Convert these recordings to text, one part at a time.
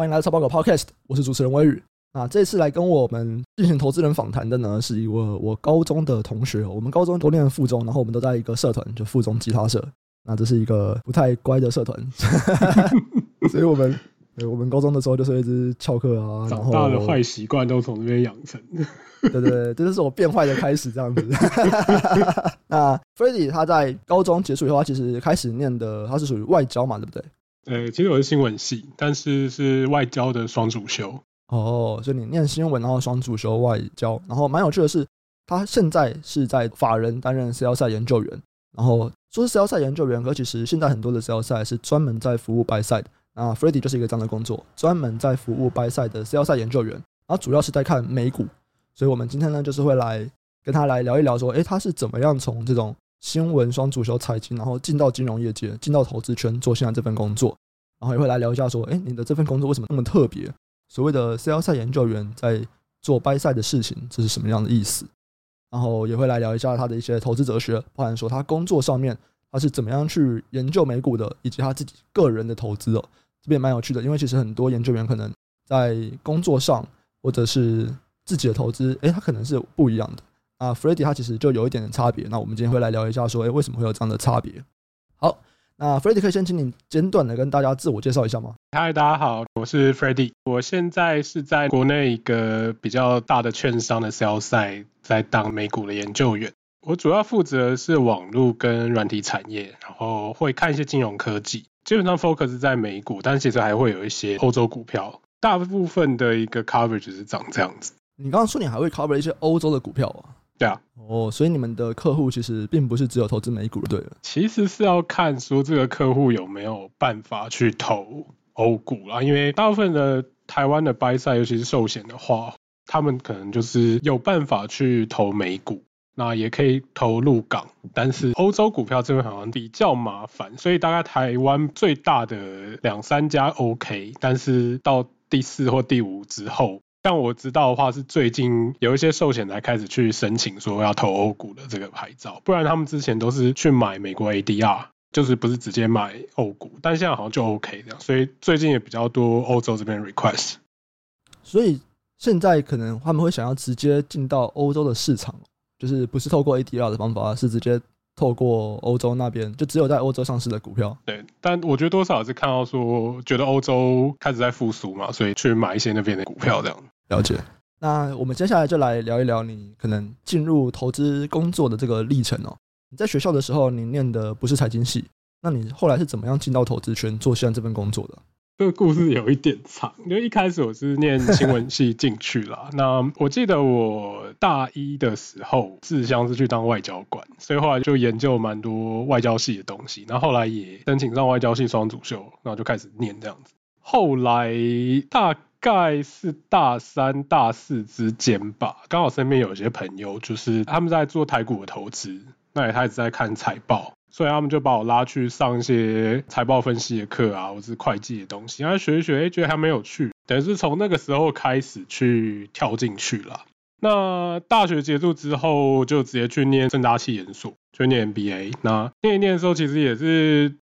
欢迎来到超报狗 Podcast，我是主持人威宇。那这次来跟我们进行投资人访谈的呢，是一位我高中的同学。我们高中都念附中，然后我们都在一个社团，就附中吉他社。那这是一个不太乖的社团，所以我们我们高中的时候就是一直翘课啊，然后长大的坏习惯都从这边养成。对对 对，这就是我变坏的开始，这样子。那 Freddy 他在高中结束以后，他其实开始念的他是属于外交嘛，对不对？呃，其实我是新闻系，但是是外交的双主修。哦，就你念新闻，然后双主修外交，然后蛮有趣的是，他现在是在法人担任 sell side 研究员。然后说是 sell side 研究员，可其实现在很多的 sell side 是专门在服务 by side。那 Freddy 就是一个这样的工作，专门在服务 by side 的 sell side 研究员，然后主要是在看美股。所以我们今天呢，就是会来跟他来聊一聊，说，诶，他是怎么样从这种新闻双主修财经，然后进到金融业界，进到投资圈做现在这份工作，然后也会来聊一下说，诶，你的这份工作为什么那么特别？所谓的 sell side 研究员在做 buy side 的事情，这是什么样的意思？然后也会来聊一下他的一些投资哲学，包含说他工作上面他是怎么样去研究美股的，以及他自己个人的投资哦，这边蛮有趣的，因为其实很多研究员可能在工作上或者是自己的投资，诶，他可能是不一样的。啊，Freddy 他其实就有一点点差别。那我们今天会来聊一下，说，诶，为什么会有这样的差别？好，那 Freddy 可以先请你简短的跟大家自我介绍一下吗？嗨，大家好，我是 Freddy，我现在是在国内一个比较大的券商的 sell side，在当美股的研究员。我主要负责的是网络跟软体产业，然后会看一些金融科技，基本上 focus 在美股，但其实还会有一些欧洲股票。大部分的一个 coverage 是长这样子。你刚刚说你还会 cover 一些欧洲的股票啊？对啊，哦，所以你们的客户其实并不是只有投资美股，对了，其实是要看说这个客户有没有办法去投欧股啦，因为大部分的台湾的 buy side，尤其是寿险的话，他们可能就是有办法去投美股，那也可以投入港，但是欧洲股票这边好像比较麻烦，所以大概台湾最大的两三家 OK，但是到第四或第五之后。像我知道的话，是最近有一些寿险才开始去申请说要投欧股的这个牌照，不然他们之前都是去买美国 ADR，就是不是直接买欧股，但现在好像就 OK 这样，所以最近也比较多欧洲这边 request。所以现在可能他们会想要直接进到欧洲的市场，就是不是透过 ADR 的方法，是直接。透过欧洲那边，就只有在欧洲上市的股票。对，但我觉得多少是看到说，觉得欧洲开始在复苏嘛，所以去买一些那边的股票这样。了解。那我们接下来就来聊一聊你可能进入投资工作的这个历程哦。你在学校的时候，你念的不是财经系，那你后来是怎么样进到投资圈做现在这份工作的？这个故事有一点长，因为一开始我是念新闻系进去了。那我记得我大一的时候，志向是去当外交官，所以后来就研究蛮多外交系的东西。然后后来也申请上外交系双主修，然后就开始念这样子。后来大概是大三、大四之间吧，刚好身边有些朋友，就是他们在做台股的投资，那也开始在看财报。所以他们就把我拉去上一些财报分析的课啊，或是会计的东西，然后学一学，哎，觉得还没有趣，等于是从那个时候开始去跳进去了。那大学结束之后，就直接去念正大企研所，就念 MBA。那念一念的时候，其实也是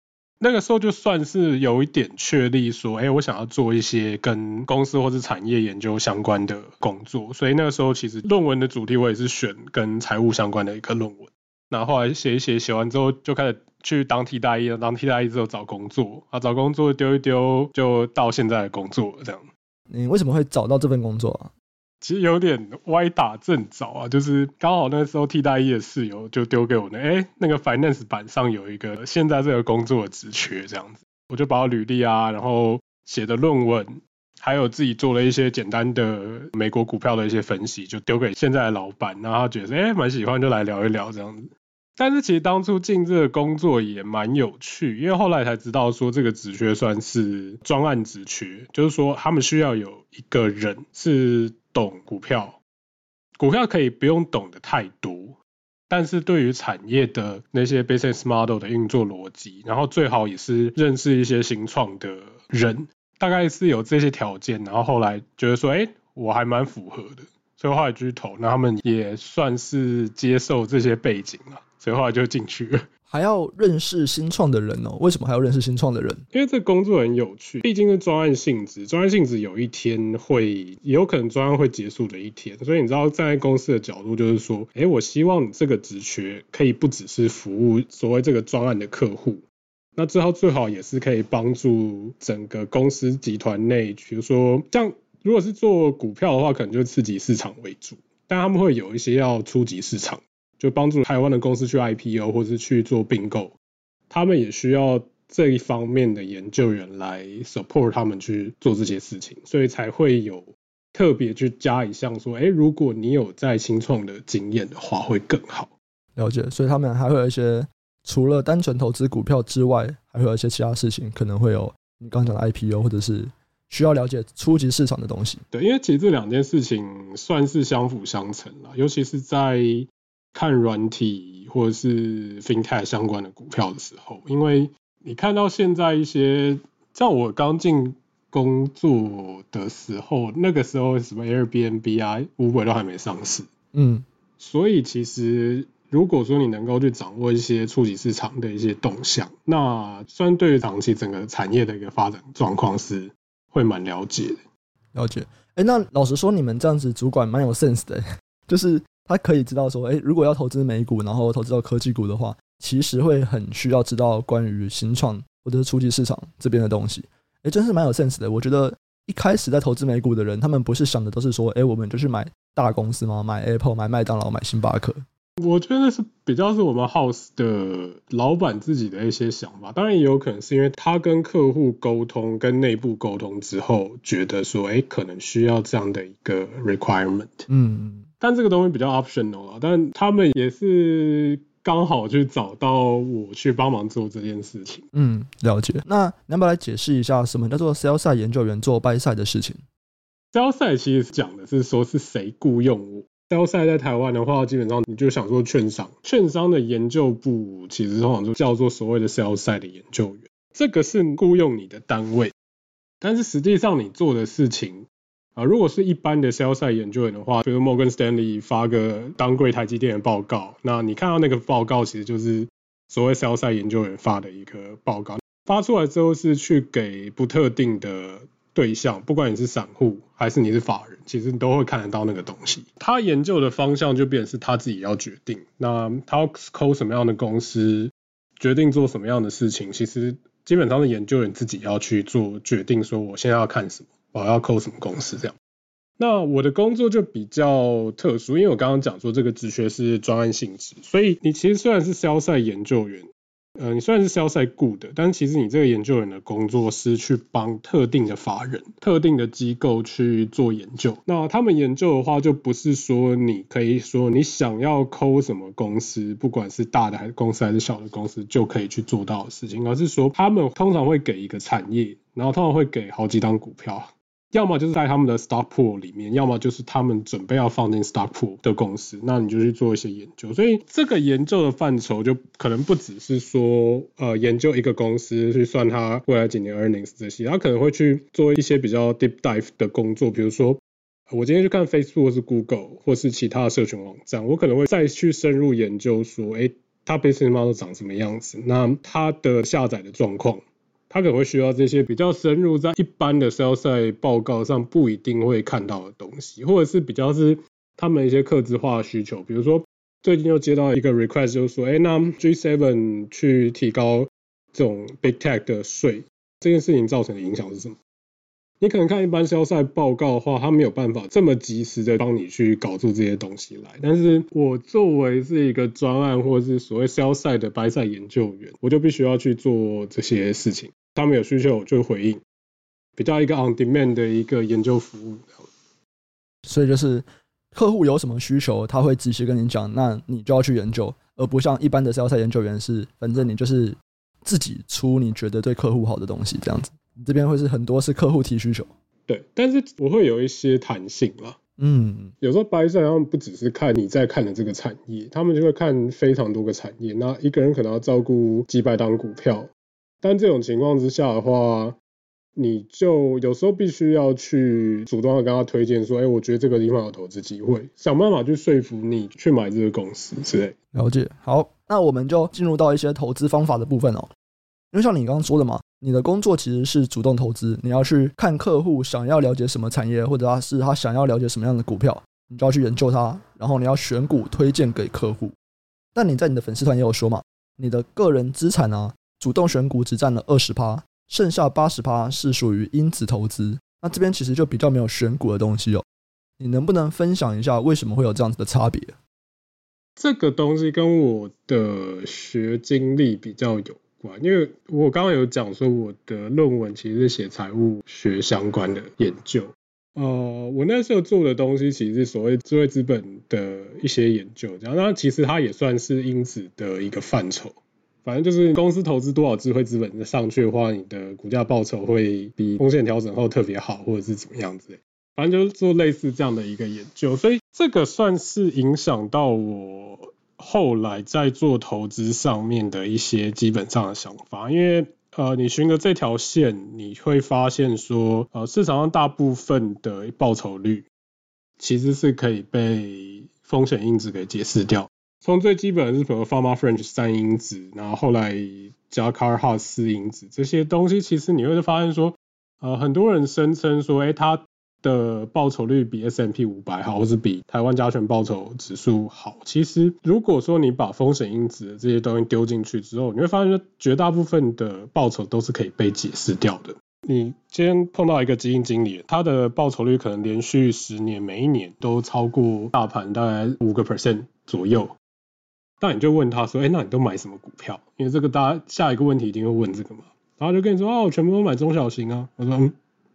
那个时候就算是有一点确立，说，哎，我想要做一些跟公司或是产业研究相关的工作。所以那个时候，其实论文的主题我也是选跟财务相关的一个论文。然后后来写一写，写完之后就开始去当替代役了。当替代役之后找工作，啊，找工作丢一丢，就到现在的工作了这样。你为什么会找到这份工作啊？其实有点歪打正着啊，就是刚好那时候替代役的室友就丢给我那，哎，那个 finance 版上有一个现在这个工作的职缺这样子，我就把我履历啊，然后写的论文，还有自己做了一些简单的美国股票的一些分析，就丢给现在的老板，然后他觉得哎蛮喜欢，就来聊一聊这样子。但是其实当初进这个工作也蛮有趣，因为后来才知道说这个职缺算是专案职缺，就是说他们需要有一个人是懂股票，股票可以不用懂得太多，但是对于产业的那些 business model 的运作逻辑，然后最好也是认识一些新创的人，大概是有这些条件，然后后来觉得说，哎，我还蛮符合的，所以后来就去投，那他们也算是接受这些背景了。所以后来就进去了。还要认识新创的人哦？为什么还要认识新创的人？因为这工作很有趣，毕竟是专案性质，专案性质有一天会，也有可能专案会结束的一天。所以你知道，站在公司的角度，就是说，哎，我希望这个职缺可以不只是服务所谓这个专案的客户，那之后最好也是可以帮助整个公司集团内，比如说像如果是做股票的话，可能就刺激市场为主，但他们会有一些要初级市场。就帮助台湾的公司去 IPO 或是去做并购，他们也需要这一方面的研究员来 support 他们去做这些事情，所以才会有特别去加一项说，哎，如果你有在新创的经验的话，会更好。了解，所以他们还会有一些除了单纯投资股票之外，还会有一些其他事情，可能会有你刚刚讲的 IPO 或者是需要了解初级市场的东西。对，因为其实这两件事情算是相辅相成了，尤其是在。看软体或者是 FinTech 相关的股票的时候，因为你看到现在一些，像我刚进工作的时候，那个时候什么 Airbnb 啊、Uber 都还没上市，嗯，所以其实如果说你能够去掌握一些初级市场的一些动向，那算对于长期整个产业的一个发展状况是会蛮了解的。了解，哎、那老实说，你们这样子主管蛮有 sense 的，就是。他可以知道说，哎，如果要投资美股，然后投资到科技股的话，其实会很需要知道关于新创或者是初级市场这边的东西。哎，真是蛮有 sense 的。我觉得一开始在投资美股的人，他们不是想的都是说，哎，我们就去买大公司吗？买 Apple、买麦当劳、买星巴克。我觉得是比较是我们 House 的老板自己的一些想法。当然也有可能是因为他跟客户沟通、跟内部沟通之后，觉得说，哎，可能需要这样的一个 requirement。嗯。但这个东西比较 optional 啊，但他们也是刚好去找到我去帮忙做这件事情。嗯，了解。那能不能来解释一下什么叫做 sell side 研究员做 buy side 的事情？sell side 其实讲的是说是谁雇佣我。Sellsai 在台湾的话，基本上你就想说券商，券商的研究部其实通常就叫做所谓的 sellsai 的研究员，这个是雇佣你的单位。但是实际上你做的事情。啊，如果是一般的 sellsai 研究员的话，比如摩根士丹利发个 downgrade 台积电的报告，那你看到那个报告，其实就是所谓 sell side 研究员发的一个报告，发出来之后是去给不特定的对象，不管你是散户还是你是法人，其实你都会看得到那个东西。他研究的方向就变成是他自己要决定，那他要抠什么样的公司，决定做什么样的事情，其实基本上是研究员自己要去做决定，说我现在要看什么。我要抠什么公司这样？那我的工作就比较特殊，因为我刚刚讲说这个职缺是专案性质，所以你其实虽然是 sell side 研究员，呃，你虽然是 sell side good 的，但其实你这个研究员的工作是去帮特定的法人、特定的机构去做研究。那他们研究的话，就不是说你可以说你想要抠什么公司，不管是大的还是公司还是小的公司，就可以去做到的事情，而是说他们通常会给一个产业，然后通常会给好几档股票。要么就是在他们的 stock pool 里面，要么就是他们准备要放进 stock pool 的公司，那你就去做一些研究。所以这个研究的范畴就可能不只是说，呃，研究一个公司去算它未来几年 earnings 这些，他可能会去做一些比较 deep dive 的工作。比如说，我今天去看 Facebook 或是 Google 或是其他的社群网站，我可能会再去深入研究说，哎，它 business model 长什么样子，那它的下载的状况。他可能会需要这些比较深入，在一般的 sales 报告上不一定会看到的东西，或者是比较是他们一些客制化的需求。比如说，最近又接到一个 request，就是说，哎，那 G7 去提高这种 big tech 的税，这件事情造成的影响是什么？你可能看一般 sell side 报告的话，他没有办法这么及时的帮你去搞出这些东西来。但是我作为是一个专案或者是所谓 sell side 的 buy side 研究员，我就必须要去做这些事情。他们有需求就回应，比较一个 on demand 的一个研究服务。所以就是客户有什么需求，他会及时跟你讲，那你就要去研究，而不像一般的 sell side 研究员是，反正你就是自己出你觉得对客户好的东西这样子。这边会是很多是客户提需求，对，但是我会有一些弹性啦。嗯，有时候 buy side 他们不只是看你在看的这个产业，他们就会看非常多个产业，那一个人可能要照顾几百档股票。但这种情况之下的话，你就有时候必须要去主动的跟他推荐说，哎，我觉得这个地方有投资机会，想办法去说服你去买这个公司之类。了解。好，那我们就进入到一些投资方法的部分哦。因为像你刚刚说的嘛，你的工作其实是主动投资，你要去看客户想要了解什么产业，或者他是他想要了解什么样的股票，你就要去研究它，然后你要选股推荐给客户。但你在你的粉丝团也有说嘛，你的个人资产啊，主动选股只占了二十趴，剩下八十趴是属于因子投资。那这边其实就比较没有选股的东西哦。你能不能分享一下为什么会有这样子的差别？这个东西跟我的学经历比较有关，因为我刚刚有讲说我的论文其实是写财务学相关的研究。呃，我那时候做的东西其实是所谓智慧资本的一些研究，这样，那其实它也算是因子的一个范畴。反正就是公司投资多少智慧资本上去的话，你的股价报酬会比风险调整后特别好，或者是怎么样子。反正就是做类似这样的一个研究，所以这个算是影响到我后来在做投资上面的一些基本上的想法。因为呃，你循着这条线，你会发现说，呃，市场上大部分的报酬率其实是可以被风险因子给解释掉。从最基本的是比如 Fama French 三因子，然后后来加 c a r h a r 四因子这些东西，其实你会发现说，呃，很多人声称说，哎，他的报酬率比 S M P 五百好，或是比台湾加权报酬指数好。其实，如果说你把风险因子的这些东西丢进去之后，你会发现说，绝大部分的报酬都是可以被解释掉的。你今天碰到一个基金经理，他的报酬率可能连续十年，每一年都超过大盘大概五个 percent 左右。那你就问他说，哎，那你都买什么股票？因为这个大家下一个问题一定会问这个嘛。然后就跟你说，哦，我全部都买中小型啊。我说，嗯。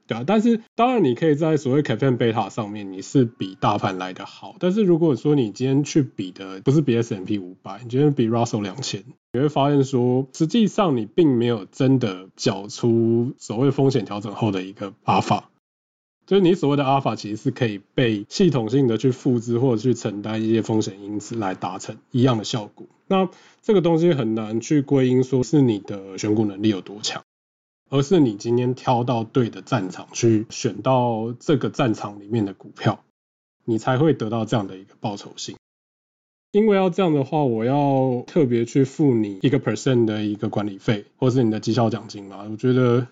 对啊，但是当然你可以在所谓 CAPM Beta 上面你是比大盘来的好，但是如果说你今天去比的不是比 S M P 五百，你今天比 Russell 两千，你会发现说实际上你并没有真的缴出所谓风险调整后的一个 Alpha，就是你所谓的 Alpha 其实是可以被系统性的去复制或者去承担一些风险因子来达成一样的效果。那这个东西很难去归因说是你的选股能力有多强。而是你今天挑到对的战场去选到这个战场里面的股票，你才会得到这样的一个报酬性。因为要这样的话，我要特别去付你一个 percent 的一个管理费，或是你的绩效奖金嘛。我觉得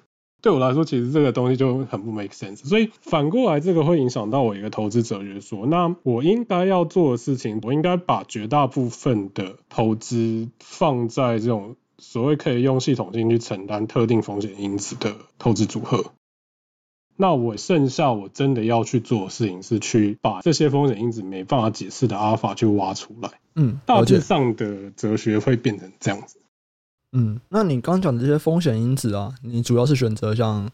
对我来说，其实这个东西就很不 make sense。所以反过来，这个会影响到我一个投资者，就是说，那我应该要做的事情，我应该把绝大部分的投资放在这种。所谓可以用系统性去承担特定风险因子的投资组合，那我剩下我真的要去做的事情是去把这些风险因子没办法解释的阿尔法去挖出来。嗯，大致上的哲学会变成这样子。嗯，那你刚讲的这些风险因子啊，你主要是选择像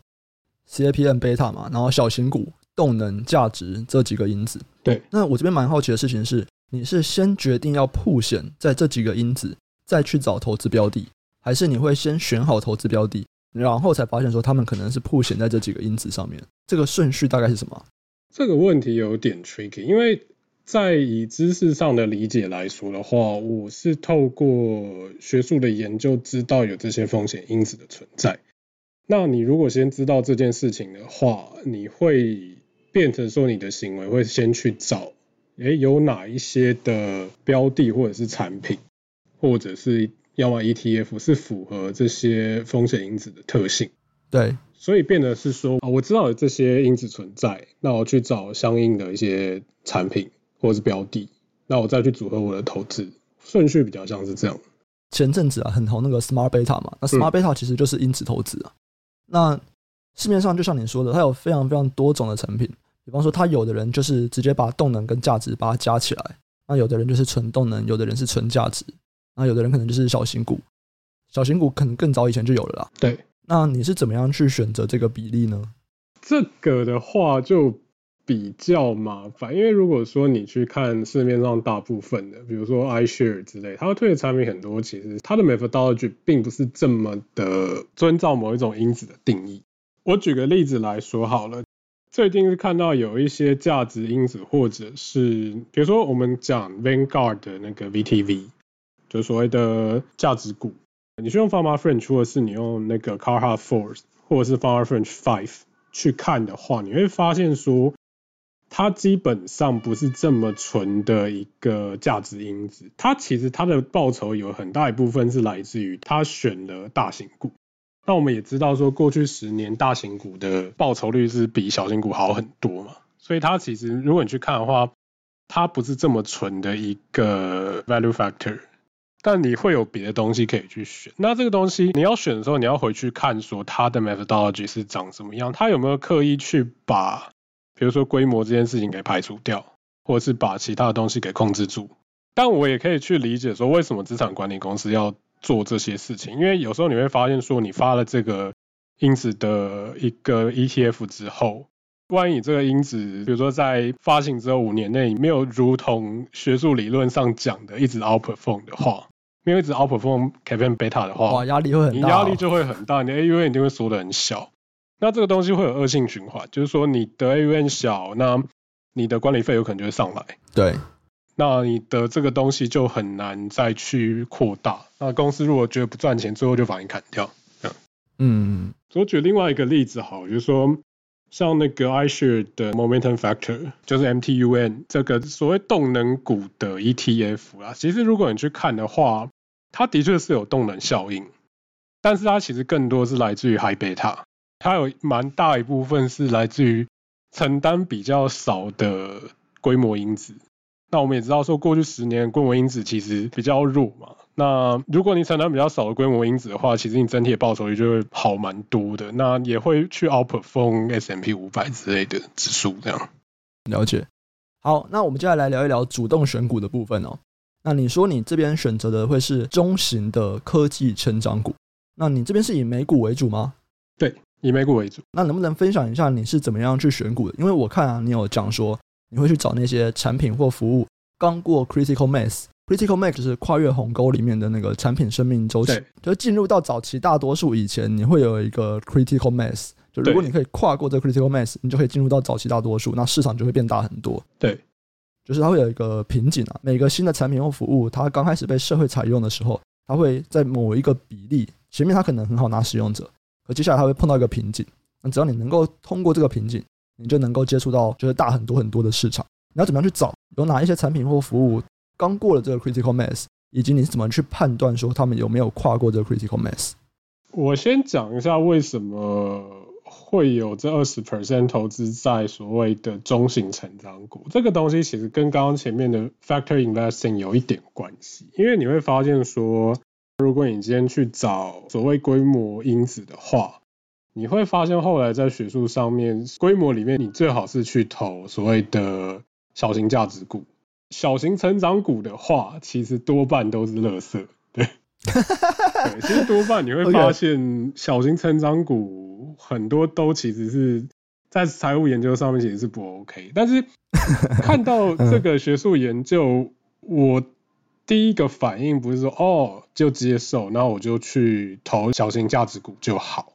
CAPM Beta 嘛，然后小型股、动能、价值这几个因子。对。那我这边蛮好奇的事情是，你是先决定要铺险在这几个因子？再去找投资标的，还是你会先选好投资标的，然后才发现说他们可能是铺险在这几个因子上面？这个顺序大概是什么？这个问题有点 tricky，因为在以知识上的理解来说的话，我是透过学术的研究知道有这些风险因子的存在。那你如果先知道这件事情的话，你会变成说你的行为会先去找，诶，有哪一些的标的或者是产品。或者是要么 ETF 是符合这些风险因子的特性，对，所以变得是说啊，我知道有这些因子存在，那我去找相应的一些产品或者是标的，那我再去组合我的投资顺序比较像是这样。前阵子啊很红那个 Smart Beta 嘛，那 Smart Beta 其实就是因子投资啊。嗯、那市面上就像你说的，它有非常非常多种的产品，比方说它有的人就是直接把动能跟价值把它加起来，那有的人就是纯动能，有的人是纯价值。那有的人可能就是小型股，小型股可能更早以前就有了啦。对，那你是怎么样去选择这个比例呢？这个的话就比较麻烦，因为如果说你去看市面上大部分的，比如说 iShare 之类，它推的产品很多，其实它的 methodology 并不是这么的遵照某一种因子的定义。我举个例子来说好了，最近是看到有一些价值因子，或者是比如说我们讲 Vanguard 的那个 VTV。就所谓的价值股，你是用 f a r m a French，或者是你用那个 Carhart Four 或者是 f a r m a French Five 去看的话，你会发现说，它基本上不是这么纯的一个价值因子，它其实它的报酬有很大一部分是来自于它选了大型股。那我们也知道说，过去十年大型股的报酬率是比小型股好很多嘛，所以它其实如果你去看的话，它不是这么纯的一个 value factor，但你会有别的东西可以去选。那这个东西你要选的时候，你要回去看说它的 methodology 是长什么样，它有没有刻意去把比如说规模这件事情给排除掉，或者是把其他的东西给控制住。但我也可以去理解说，为什么资产管理公司要做这些事情，因为有时候你会发现说，你发了这个因子的一个 ETF 之后，万一你这个因子，比如说在发行之后五年内没有如同学术理论上讲的一直 outperform 的话，没有一直 outperform kappa beta 的话，哇，压力会很大，哦，你压力就会很大，你的 AUM 一定会缩得很小。那这个东西会有恶性循环，就是说你的 AUM 小，那你的管理费有可能就会上来。对，那你的这个东西就很难再去扩大。那公司如果觉得不赚钱，最后就把你砍掉。嗯，我举另外一个例子好，就是说像那个 iShares 的 Momentum Factor，就是 MTUN 这个所谓动能股的 ETF 啊，其实如果你去看的话，它的确是有动能效应，但是它其实更多是来自于 High Beta。它有蛮大一部分是来自于承担比较少的规模因子。那我们也知道说，过去十年规模因子其实比较弱嘛。那如果你承担比较少的规模因子的话，其实你整体的报酬率就会好蛮多的。那也会去 outperform S M P 五百之类的指数这样。了解。好，那我们接下来聊一聊主动选股的部分哦。那你说你这边选择的会是中型的科技成长股？那你这边是以美股为主吗？对。以美股为主，那能不能分享一下你是怎么样去选股的？因为我看啊，你有讲说你会去找那些产品或服务刚过 critical mass，critical mass 是跨越鸿沟里面的那个产品生命周期，就进入到早期大多数以前，你会有一个 critical mass，就如果你可以跨过这个 critical mass，你就可以进入到早期大多数，那市场就会变大很多。对，就是它会有一个瓶颈啊，每个新的产品或服务，它刚开始被社会采用的时候，它会在某一个比例前面，它可能很好拿使用者。可接下来它会碰到一个瓶颈，那只要你能够通过这个瓶颈，你就能够接触到就是大很多很多的市场。你要怎么样去找有哪一些产品或服务刚过了这个 critical mass，以及你怎么去判断说他们有没有跨过这个 critical mass？我先讲一下为什么会有这二十 percent 投资在所谓的中型成长股。这个东西其实跟刚刚前面的 factor investing 有一点关系，因为你会发现说。如果你今天去找所谓规模因子的话，你会发现后来在学术上面，规模里面你最好是去投所谓的小型价值股。小型成长股的话，其实多半都是垃圾。对，对，其实多半你会发 现，小型成长股很多都其实是在财务研究上面其实是不 OK。但是 看到这个学术研究，我。第一个反应不是说哦，就接受，那我就去投小型价值股就好。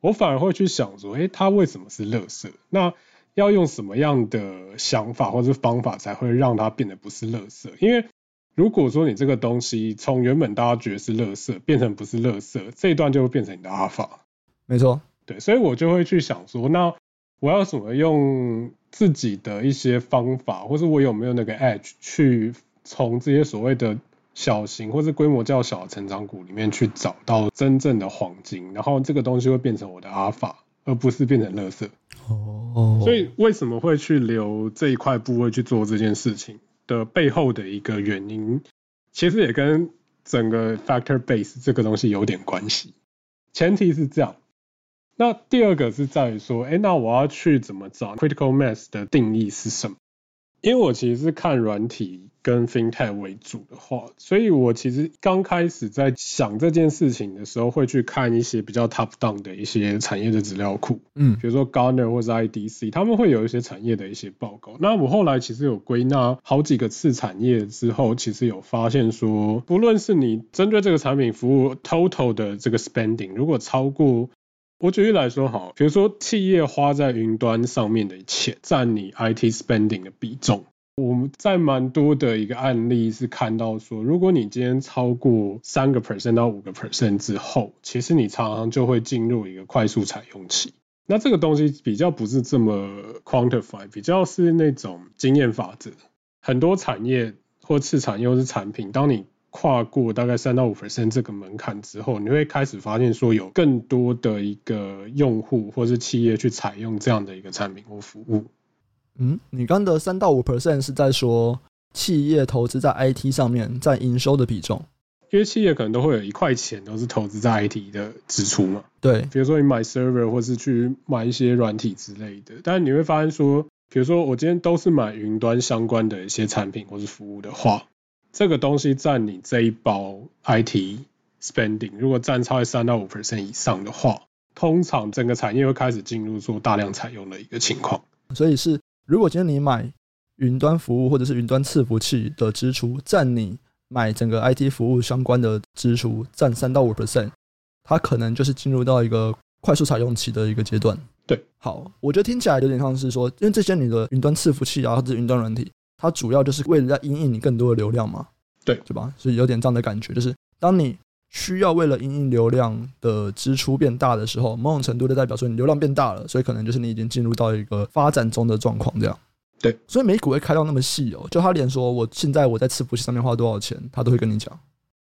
我反而会去想说，诶，它为什么是垃圾？那要用什么样的想法或者方法才会让它变得不是垃圾？因为如果说你这个东西从原本大家觉得是垃圾变成不是垃圾，这一段就会变成你的阿法。没错，对，所以我就会去想说，那我要怎么用自己的一些方法，或是我有没有那个 edge 去。从这些所谓的小型或是规模较小的成长股里面去找到真正的黄金，然后这个东西会变成我的阿尔法，而不是变成垃圾。哦，所以为什么会去留这一块部位去做这件事情的背后的一个原因，其实也跟整个 factor base 这个东西有点关系。前提是这样，那第二个是在于说，哎，那我要去怎么找 critical mass 的定义是什么？因为我其实是看软体跟 FinTech 为主的话，所以我其实刚开始在想这件事情的时候，会去看一些比较 top down 的一些产业的资料库，嗯，比如说 Gartner 或者 IDC，他们会有一些产业的一些报告。那我后来其实有归纳好几个次产业之后，其实有发现说，不论是你针对这个产品服务 total 的这个 spending，如果超过我举例来说，好，比如说企业花在云端上面的钱占你 IT spending 的比重，我们在蛮多的一个案例是看到说，如果你今天超过三个 percent 到五个 percent 之后，其实你常常就会进入一个快速采用期。那这个东西比较不是这么 quantify，比较是那种经验法则。很多产业或次产业是产品，当你跨过大概三到五 percent 这个门槛之后，你会开始发现说有更多的一个用户或是企业去采用这样的一个产品或服务。嗯，你刚的三到五 percent 是在说企业投资在 IT 上面占营收的比重？因为企业可能都会有一块钱都是投资在 IT 的支出嘛，对，比如说你买 server 或是去买一些软体之类的，但你会发现说，比如说我今天都是买云端相关的一些产品或是服务的话，这个东西占你这一包 IT spending 如果占超过三到五 percent 以上的话，通常整个产业会开始进入做大量采用的一个情况。所以是，如果今天你买云端服务或者是云端伺服器的支出占你。买整个 IT 服务相关的支出占三到五 percent，它可能就是进入到一个快速采用期的一个阶段。对，好，我觉得听起来有点像是说，因为这些你的云端伺服器啊，或者云端软体，它主要就是为了在因应你更多的流量嘛。对，对吧？所以有点这样的感觉，就是当你需要为了因应流量的支出变大的时候，某种程度的代表说你流量变大了，所以可能就是你已经进入到一个发展中的状况这样。对，所以美股会开到那么细哦，就他连说我现在我在伺服器上面花多少钱，他都会跟你讲，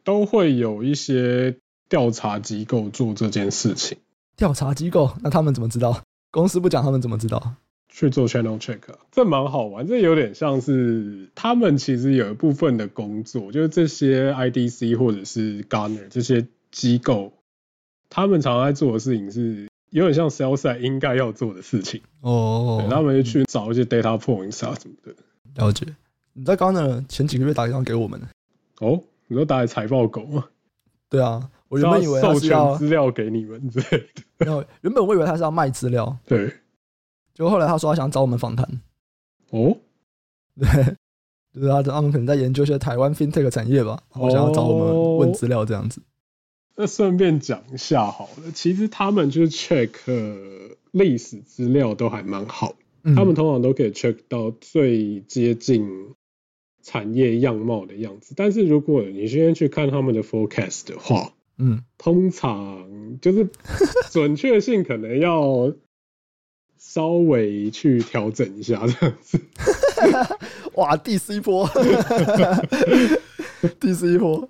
都会有一些调查机构做这件事情。调查机构，那他们怎么知道？公司不讲，他们怎么知道？去做 channel check，这蛮好玩。这有点像是他们其实有一部分的工作，就是这些 IDC 或者是 Gartner 这些机构，他们常常在做的事情是。有点像 sales side 应该要做的事情哦，他们就去找一些 data points 啊什么的。了解。你在刚刚前几个月打电话给我们哦，你说打给财报狗吗？对啊，我原本以为他是要授权资料给你们之类的。没有，原本我以为他是要卖资料。对。结果后来他说他想找我们访谈。哦。对，就是他他们可能在研究一些台湾 fintech 产业吧，然后想要找我们问资料这样子。那顺便讲一下好了，其实他们就是 check 历史资料都还蛮好，嗯，他们通常都可以 check 到最接近产业样貌的样子。但是如果你今天去看他们的 forecast 的话，嗯，通常就是准确性可能要稍微去调整一下这样子。哇，第四波，第四波。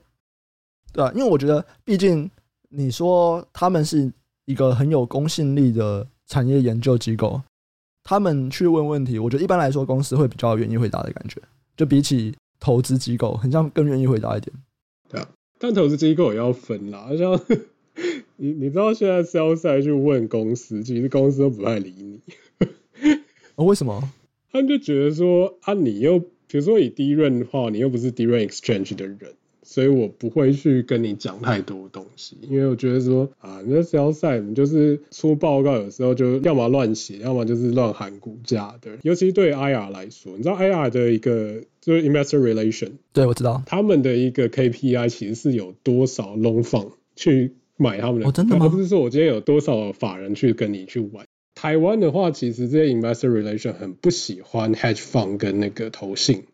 对啊，因为我觉得，毕竟你说他们是一个很有公信力的产业研究机构，他们去问问题，我觉得一般来说公司会比较愿意回答的感觉，就比起投资机构，很像更愿意回答一点。对啊，但投资机构也要分啦，像 你你知道现在 side 去问公司，其实公司都不太理你。哦，为什么？他们就觉得说啊，你又比如说以 DRAM 的话，你又不是 DRAM exchange 的人。所以我不会去跟你讲太多东西，因为我觉得说啊，你的 sell side 你就是出报告，有时候就要么乱写，要么就是乱喊股价的。尤其对 IR 来说，你知道 IR 的一个就是 investor relation，对，我知道他们的一个 KPI 其实是有多少 long fund 去买他们的，哦，真的吗？不是说我今天有多少法人去跟你去玩。台湾的话，其实这些 investor relation 很不喜欢 hedge fund 跟那个投信，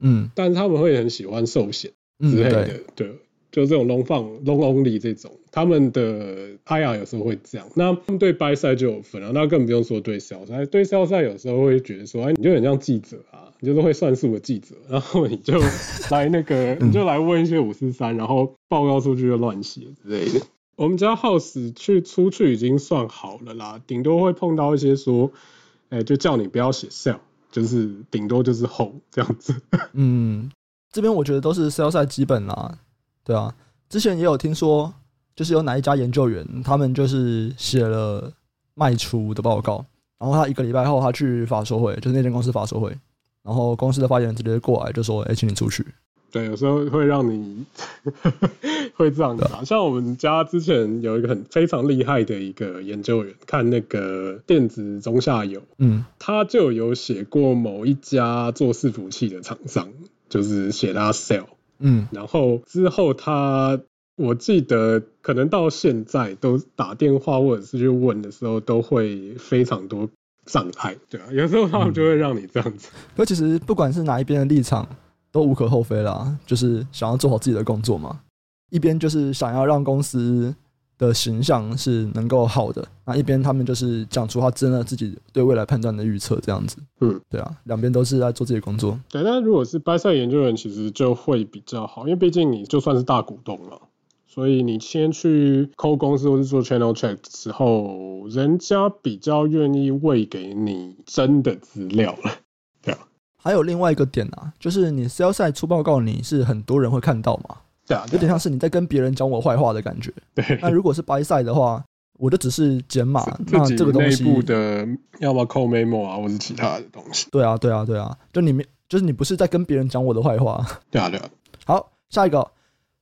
嗯，但是他们会很喜欢寿险。之类的，嗯、对，对，就这种 long fund long only 这种，他们的 IR 有时候会这样。那他们对 buy side 就有分了，那更不用说对 sell side。对 sell side 有时候会觉得说，哎，你就很像记者啊，你就是会算数的记者，然后你就来那个，你就来问一些五四三，然后报告数据就乱写之类的。我们家 house 去出去已经算好了啦，顶多会碰到一些说，哎，就叫你不要写 sell，就是顶多就是 hold 这样子。嗯。这边我觉得都是 sell 赛基本啦，对啊，之前也有听说，就是有哪一家研究员，他们就是写了卖出的报告，然后他一个礼拜后他去法说会，就是那间公司法说会，然后公司的发言人直接过来就说：“哎，请你出去。”对，有时候会让你 会这样的，像我们家之前有一个很非常厉害的一个研究员，看那个电子中下游，嗯，他就有写过某一家做伺服器的厂商。就是写他 sell，嗯，然后之后他，我记得可能到现在都打电话或者是去问的时候，都会非常多障碍，对啊，有时候他们就会让你这样子。那、嗯、其实不管是哪一边的立场，都无可厚非啦，就是想要做好自己的工作嘛。一边就是想要让公司的形象是能够好的，那一边他们就是讲出他真的自己对未来判断的预测，这样子。嗯，对啊，两边都是在做自己的工作。对，那如果是 buy side 研究员，其实就会比较好，因为毕竟你就算是大股东了，所以你先去抠公司或是做 channel check 之后，人家比较愿意喂给你真的资料了。还有另外一个点啊，就是你 sell side 出报告，你是很多人会看到嘛？对啊，有点像是你在跟别人讲我坏话的感觉。对，那如果是 buy side 的话，我就只是减码，那这个东西内部的要么扣 memo 啊，或是其他的东西。对啊，对啊，对啊，就你没，就是你不是在跟别人讲我的坏话。对啊，对啊。好，下一个，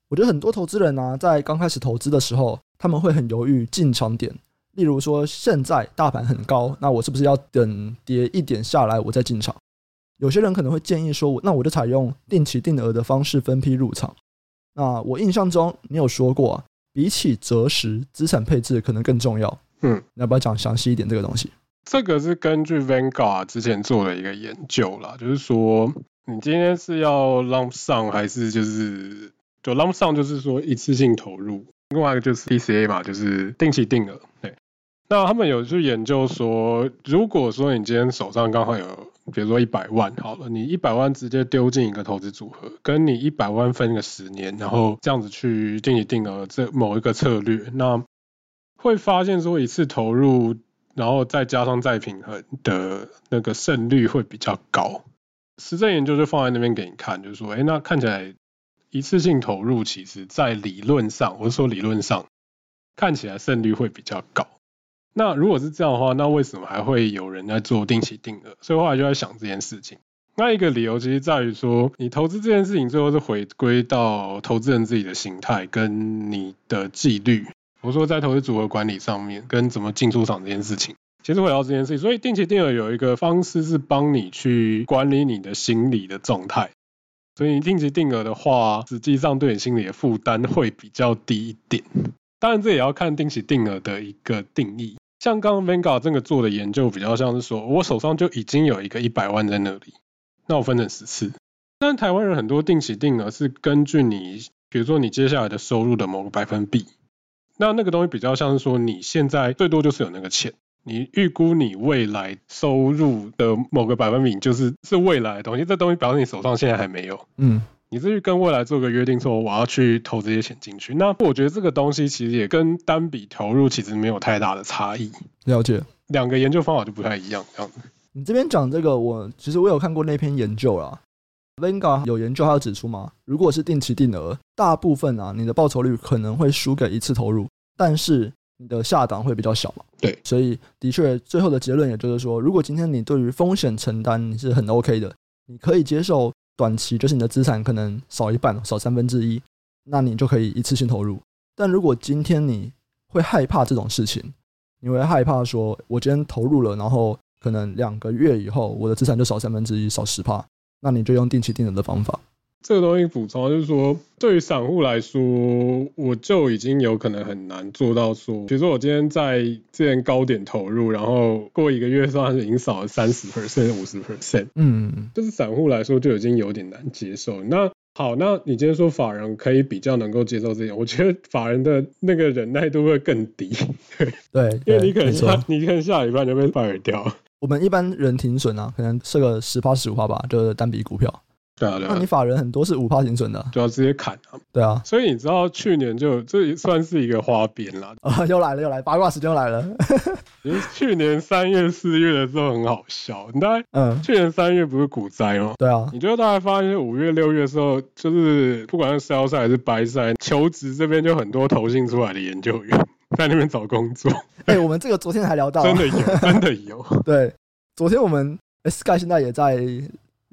我觉得很多投资人呢、啊，在刚开始投资的时候，他们会很犹豫进场点。例如说，现在大盘很高，那我是不是要等跌一点下来我再进场？有些人可能会建议说，那我就采用定期定额的方式分批入场。那我印象中，你有说过啊，比起择时，资产配置可能更重要。嗯，你要不要讲详细一点这个东西？这个是根据 Vanguard 之前做的一个研究啦，就是说，你今天是要 lump sum 还是就是就 lump sum 就是说一次性投入，另外一个就是 DCA 嘛，就是定期定额。对，那他们有去研究说，如果说你今天手上刚好有。比如说一百万好了，你一百万直接丢进一个投资组合，跟你一百万分个十年，然后这样子去定一定额这某一个策略，那会发现说一次投入，然后再加上再平衡的那个胜率会比较高。实证研究就放在那边给你看，就是说，哎，那看起来一次性投入，其实在理论上，我是说理论上看起来胜率会比较高。那如果是这样的话，那为什么还会有人在做定期定额？所以后来就在想这件事情。那一个理由其实在于说，你投资这件事情最后是回归到投资人自己的心态跟你的纪律。我说在投资组合管理上面，跟怎么进出场这件事情，其实回到这件事情。所以定期定额有一个方式是帮你去管理你的心理的状态。所以定期定额的话，实际上对你心理的负担会比较低一点。当然这也要看定期定额的一个定义。像刚刚 Vanguard 这个做的研究比较像是说，我手上就已经有一个一百万在那里，那我分成十次。但台湾人很多定期定额是根据你，比如说你接下来的收入的某个百分比，那那个东西比较像是说，你现在最多就是有那个钱，你预估你未来收入的某个百分比，就是是未来的东西，这东西表示你手上现在还没有，嗯。你是去跟未来做个约定，说我要去投这些钱进去。那我觉得这个东西其实也跟单笔投入其实没有太大的差异。了解，两个研究方法就不太一样。这样子，你这边讲这个，我其实我有看过那篇研究啦。Vanguard 有研究，他有指出嘛？如果是定期定额，大部分啊，你的报酬率可能会输给一次投入，但是你的下档会比较小嘛。对，所以的确，最后的结论也就是说，如果今天你对于风险承担你是很 OK 的，你可以接受。短期就是你的资产可能少一半，少三分之一，那你就可以一次性投入。但如果今天你会害怕这种事情，你会害怕说，我今天投入了，然后可能两个月以后我的资产就少三分之一，少十帕，那你就用定期定额的方法。这个东西补充就是说，对于散户来说，我就已经有可能很难做到说，比如说我今天在之前高点投入，然后过一个月算是已经少了三十 percent、五十 percent，嗯，就是散户来说就已经有点难接受。那好，那你今天说法人可以比较能够接受这点，我觉得法人的那个忍耐度会更低，对，因为你可能下你可能下礼拜就被 fire 掉。我们一般人停损啊，可能设个十趴十五趴吧，就是单笔股票。对啊，对啊，那你法人很多是五趴停损的，就要直接砍啊。对啊，所以你知道去年就这也算是一个花边啦。啊，又来了又来，八卦时间又来了。其实去年三月四月的时候很好笑，你大概嗯，去年三月不是股灾吗？对啊，你就大概发现五月六月的时候，就是不管是 sell 还是 buy side，求职这边就很多投信出来的研究员 在那边找工作。哎、欸，我们这个昨天还聊到，真的有，真的有。对，昨天我们 Sky 现在也在。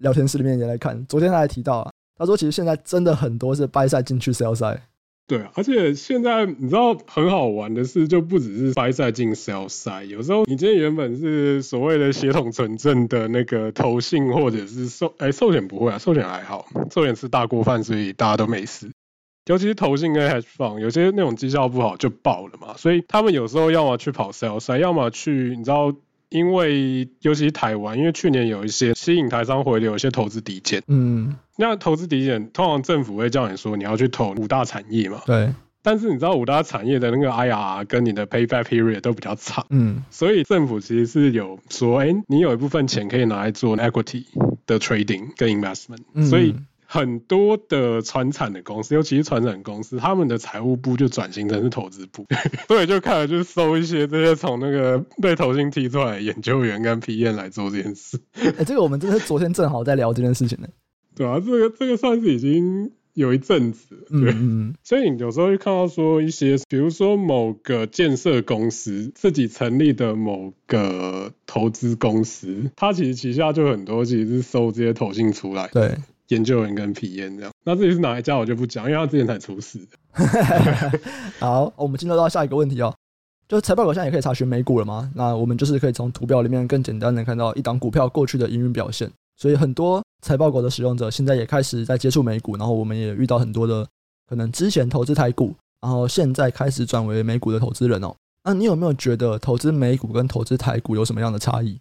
聊天室里面也来看，昨天他还提到啊，他说其实现在真的很多是 buy side 进去 sell side。对，而且现在你知道很好玩的是，就不只是 buy side 进 sell side，有时候你今天原本是所谓的协同纯正的那个投信或者是寿哎寿险不会啊，寿险还好，寿险吃大锅饭，所以大家都没事。尤其是投信跟 hedge fund，有些那种绩效不好就爆了嘛，所以他们有时候要么去跑 sell side，要么去你知道。因为尤其是台湾，因为去年有一些吸引台商回流，有一些投资抵减。嗯，那投资抵减，通常政府会叫你说你要去投五大产业嘛。对。但是你知道五大产业的那个 IRR 跟你的 payback period 都比较长，嗯，所以政府其实是有说，哎、欸，你有一部分钱可以拿来做 equity 的 trading 跟 investment，、嗯、所以很多的传产的公司，尤其是传产公司，他们的财务部就转型成是投资部，所以就开始就是收一些这些从那个被投信踢出来的研究员跟 P N 来做这件事。哎、欸，这个我们真的是昨天正好在聊这件事情呢。对啊，这个这个算是已经。有一阵子，对，嗯、所以你有时候会看到说一些，比如说某个建设公司自己成立的某个投资公司，它其实旗下就很多，其实是收这些投信出来，对，研究员跟 PM 这样。那至于是哪一家，我就不讲，因为他之前才出事。好，我们进入到下一个问题哦，就是财报狗现在也可以查询美股了吗？那我们就是可以从图表里面更简单的看到一档股票过去的营运表现。所以很多财报狗的使用者现在也开始在接触美股，然后我们也遇到很多的可能之前投资台股，然后现在开始转为美股的投资人哦。那你有没有觉得投资美股跟投资台股有什么样的差异？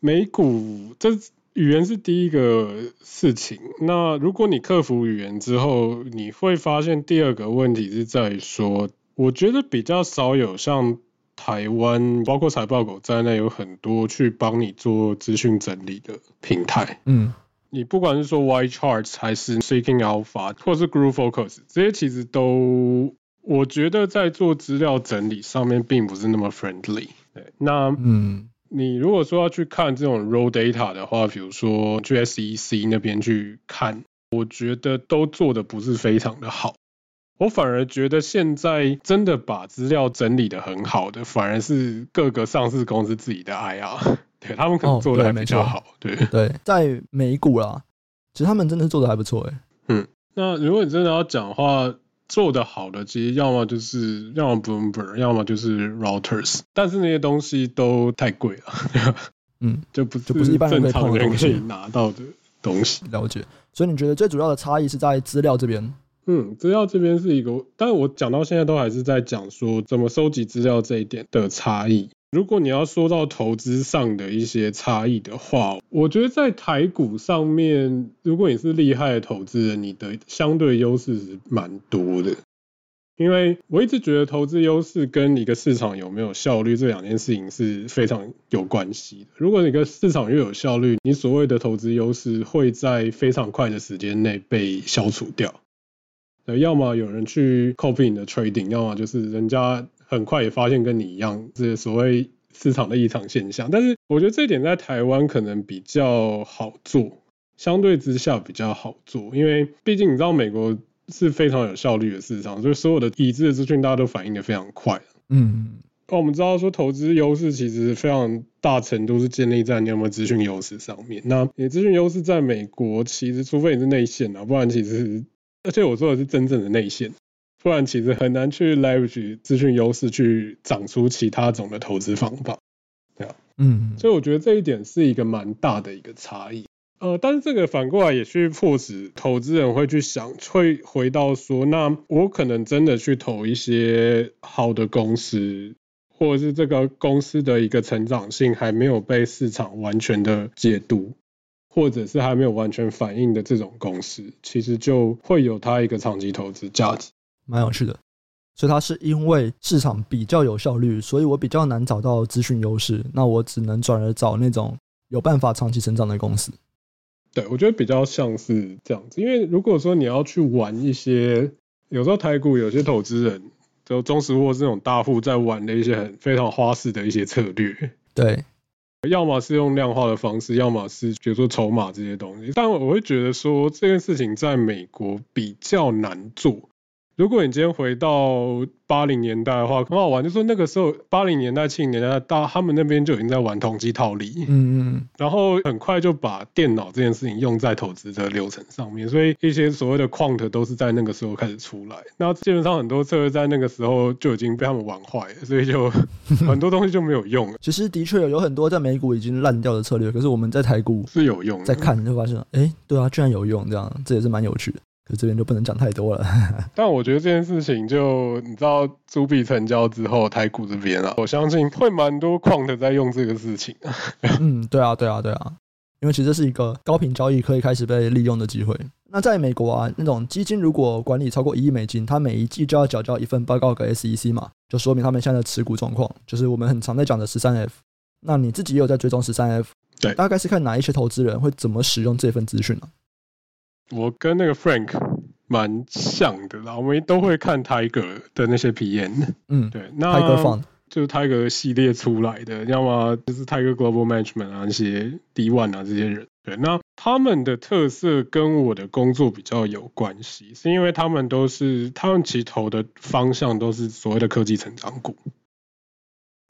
美股这语言是第一个事情，那如果你克服语言之后，你会发现第二个问题是在于说，我觉得比较少有像。台湾包括财报狗在内，有很多去帮你做资讯整理的平台。嗯，你不管是说 YCharts 还是 Seeking Alpha 或是 GuruFocus，这些其实都我觉得在做资料整理上面并不是那么 friendly。对，那嗯，你如果说要去看这种 raw data 的话，比如说去 SEC 那边去看，我觉得都做的不是非常的好。我反而觉得现在真的把资料整理的很好的，反而是各个上市公司自己的 IR，对，他们可能做的还比较好。哦、对对，在美股啦，其实他们真的是做的还不错哎。嗯，那如果你真的要讲的话，做的好的其实要么就是要么 Bloomberg，要么就是 Reuters，但是那些东西都太贵了。嗯，就不就不是一般正常人可以拿到的东西。了解，所以你觉得最主要的差异是在资料这边？嗯，资料这边是一个，但是我讲到现在都还是在讲说怎么收集资料这一点的差异。如果你要说到投资上的一些差异的话，我觉得在台股上面，如果你是厉害的投资人，你的相对优势是蛮多的。因为我一直觉得投资优势跟一个市场有没有效率这两件事情是非常有关系的。如果你个市场越有效率，你所谓的投资优势会在非常快的时间内被消除掉。对，要么有人去 copy 你的 trading，要么就是人家很快也发现跟你一样，这些所谓市场的异常现象。但是我觉得这一点在台湾可能比较好做，相对之下比较好做，因为毕竟你知道美国是非常有效率的市场，所以所有的已知的资讯大家都反应的非常快。嗯，那我们知道说投资优势其实非常大程度是建立在你有没有资讯优势上面。那你资讯优势在美国，其实除非你是内线啊，不然其实。而且我说的是真正的内线，不然其实很难去 leverage 资讯优势去长出其他种的投资方法，对啊，嗯，所以我觉得这一点是一个蛮大的一个差异，呃，但是这个反过来也去迫使投资人会去想，会回到说，那我可能真的去投一些好的公司，或者是这个公司的一个成长性还没有被市场完全的解读。或者是还没有完全反应的这种公司，其实就会有它一个长期投资价值，蛮有趣的。所以它是因为市场比较有效率，所以我比较难找到资讯优势，那我只能转而找那种有办法长期成长的公司。对，我觉得比较像是这样子。因为如果说你要去玩一些，有时候台股有些投资人，就中石或是那种大户在玩的一些很非常花式的一些策略，对。要么是用量化的方式，要么是比如说筹码这些东西，但我会觉得说这件事情在美国比较难做。如果你今天回到八零年代的话，很好玩，就是说那个时候八零年代、七零年代，大他们那边就已经在玩统计套利，嗯嗯，然后很快就把电脑这件事情用在投资的流程上面，所以一些所谓的 quant 都是在那个时候开始出来。那基本上很多策略在那个时候就已经被他们玩坏了，所以就 很多东西就没有用了。其实的确有很多在美股已经烂掉的策略，可是我们在台股是有用的，在看就发现，哎、欸，对啊，居然有用，这样这也是蛮有趣的。可这边就不能讲太多了。但我觉得这件事情就你知道，逐笔成交之后，台股这边啊，我相信会蛮多 quant 在用这个事情。嗯，对啊，对啊，对啊，因为其实这是一个高频交易可以开始被利用的机会。那在美国啊，那种基金如果管理超过一亿美金，它每一季就要缴交一份报告给 SEC 嘛，就说明他们现在的持股状况，就是我们很常在讲的十三 F。那你自己也有在追踪十三 F？对，大概是看哪一些投资人会怎么使用这份资讯呢？我跟那个 Frank 蛮像的啦，我们都会看 Tiger 的那些 PM。嗯，对，那 Tiger Fund 就是 Tiger 系列出来的，要么就是 Tiger Global Management 啊，那些 D One 啊这些人。对，那他们的特色跟我的工作比较有关系，是因为他们都是他们其实投的方向都是所谓的科技成长股，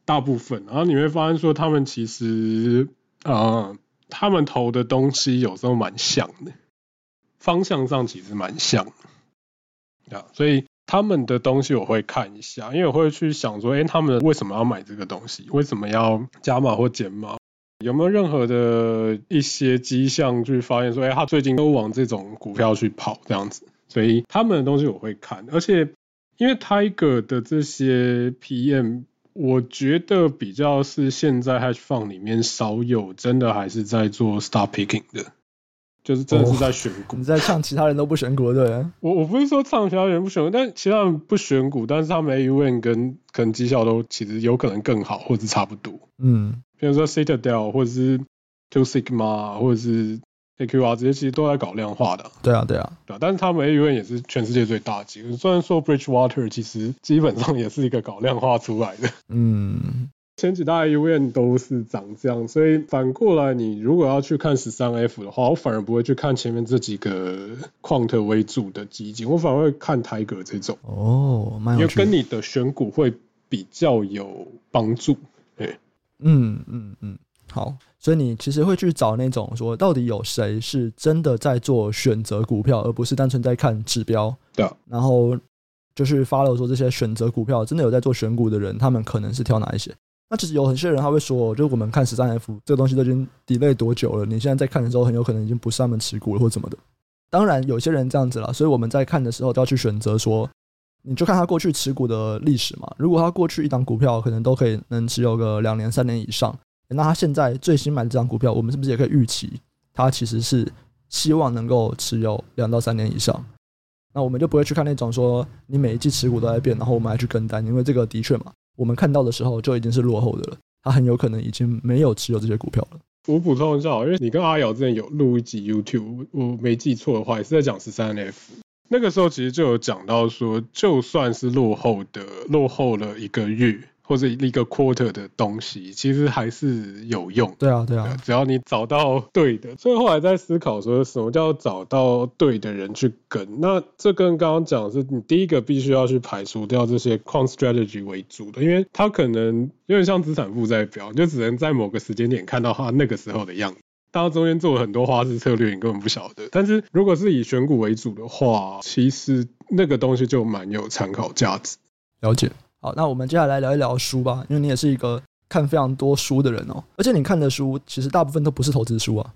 大部分。然后你会发现说，他们其实啊、呃，他们投的东西有时候蛮像的，方向上其实蛮像的啊，所以他们的东西我会看一下，因为我会去想说，哎，他们为什么要买这个东西？为什么要加码或减码？有没有任何的一些迹象去发现说，哎，他最近都往这种股票去跑这样子？所以他们的东西我会看，而且因为 Tiger 的这些 PM，我觉得比较是现在 Hedge Fund 里面少有，真的还是在做 Stock Picking 的，就是真的是在选股。哦、你在唱其他人都不选股，对？我我不是说唱其他人不选股，但其他人不选股，但是他们 A U N 跟可能绩效都其实有可能更好，或者是差不多。嗯。比如说 Citadel 或者是 Two Sigma 或者是 AQR 这些其实都在搞量化的。对啊，对啊，对啊。但是他们 A U N 也是全世界最大级。虽然说 Bridgewater 其实基本上也是一个搞量化出来的。嗯。前几大医院都是长这样，所以反过来你如果要去看十三 F 的话，我反而不会去看前面这几个 Quant 为主的基金，我反而会看 Tiger 这种。哦，蛮有。因为跟你的选股会比较有帮助。对。嗯嗯嗯，好，所以你其实会去找那种说，到底有谁是真的在做选择股票，而不是单纯在看指标。对。然后就是 follow 说这些选择股票真的有在做选股的人，他们可能是挑哪一些？那其实有很些人他会说，就我们看十三 F 这个东西都已经 delay 多久了？你现在在看的时候，很有可能已经不是他们持股了，或怎么的。当然有些人这样子了，所以我们在看的时候都要去选择说。你就看他过去持股的历史嘛，如果他过去一档股票可能都可以能持有个两年三年以上，那他现在最新买的这档股票，我们是不是也可以预期他其实是希望能够持有两到三年以上？那我们就不会去看那种说你每一季持股都在变，然后我们还去跟单，因为这个的确嘛，我们看到的时候就已经是落后的了，他很有可能已经没有持有这些股票了。我补充一下，因为你跟阿瑶之前有录一集 YouTube，我没记错的话也是在讲十三 F。那个时候其实就有讲到说，就算是落后的，落后了一个月或者一个 quarter 的东西，其实还是有用。对啊，对啊，只要你找到对的。所以后来在思考说，什么叫找到对的人去跟？那这跟刚刚讲的是，你第一个必须要去排除掉这些 quant strategy 为主的，因为它可能有点像资产负债表，你就只能在某个时间点看到它那个时候的样子。到中间做了很多花式策略，你根本不晓得。但是如果是以选股为主的话，其实那个东西就蛮有参考价值。了解。好，那我们接下来聊一聊书吧，因为你也是一个看非常多书的人哦，而且你看的书其实大部分都不是投资书啊。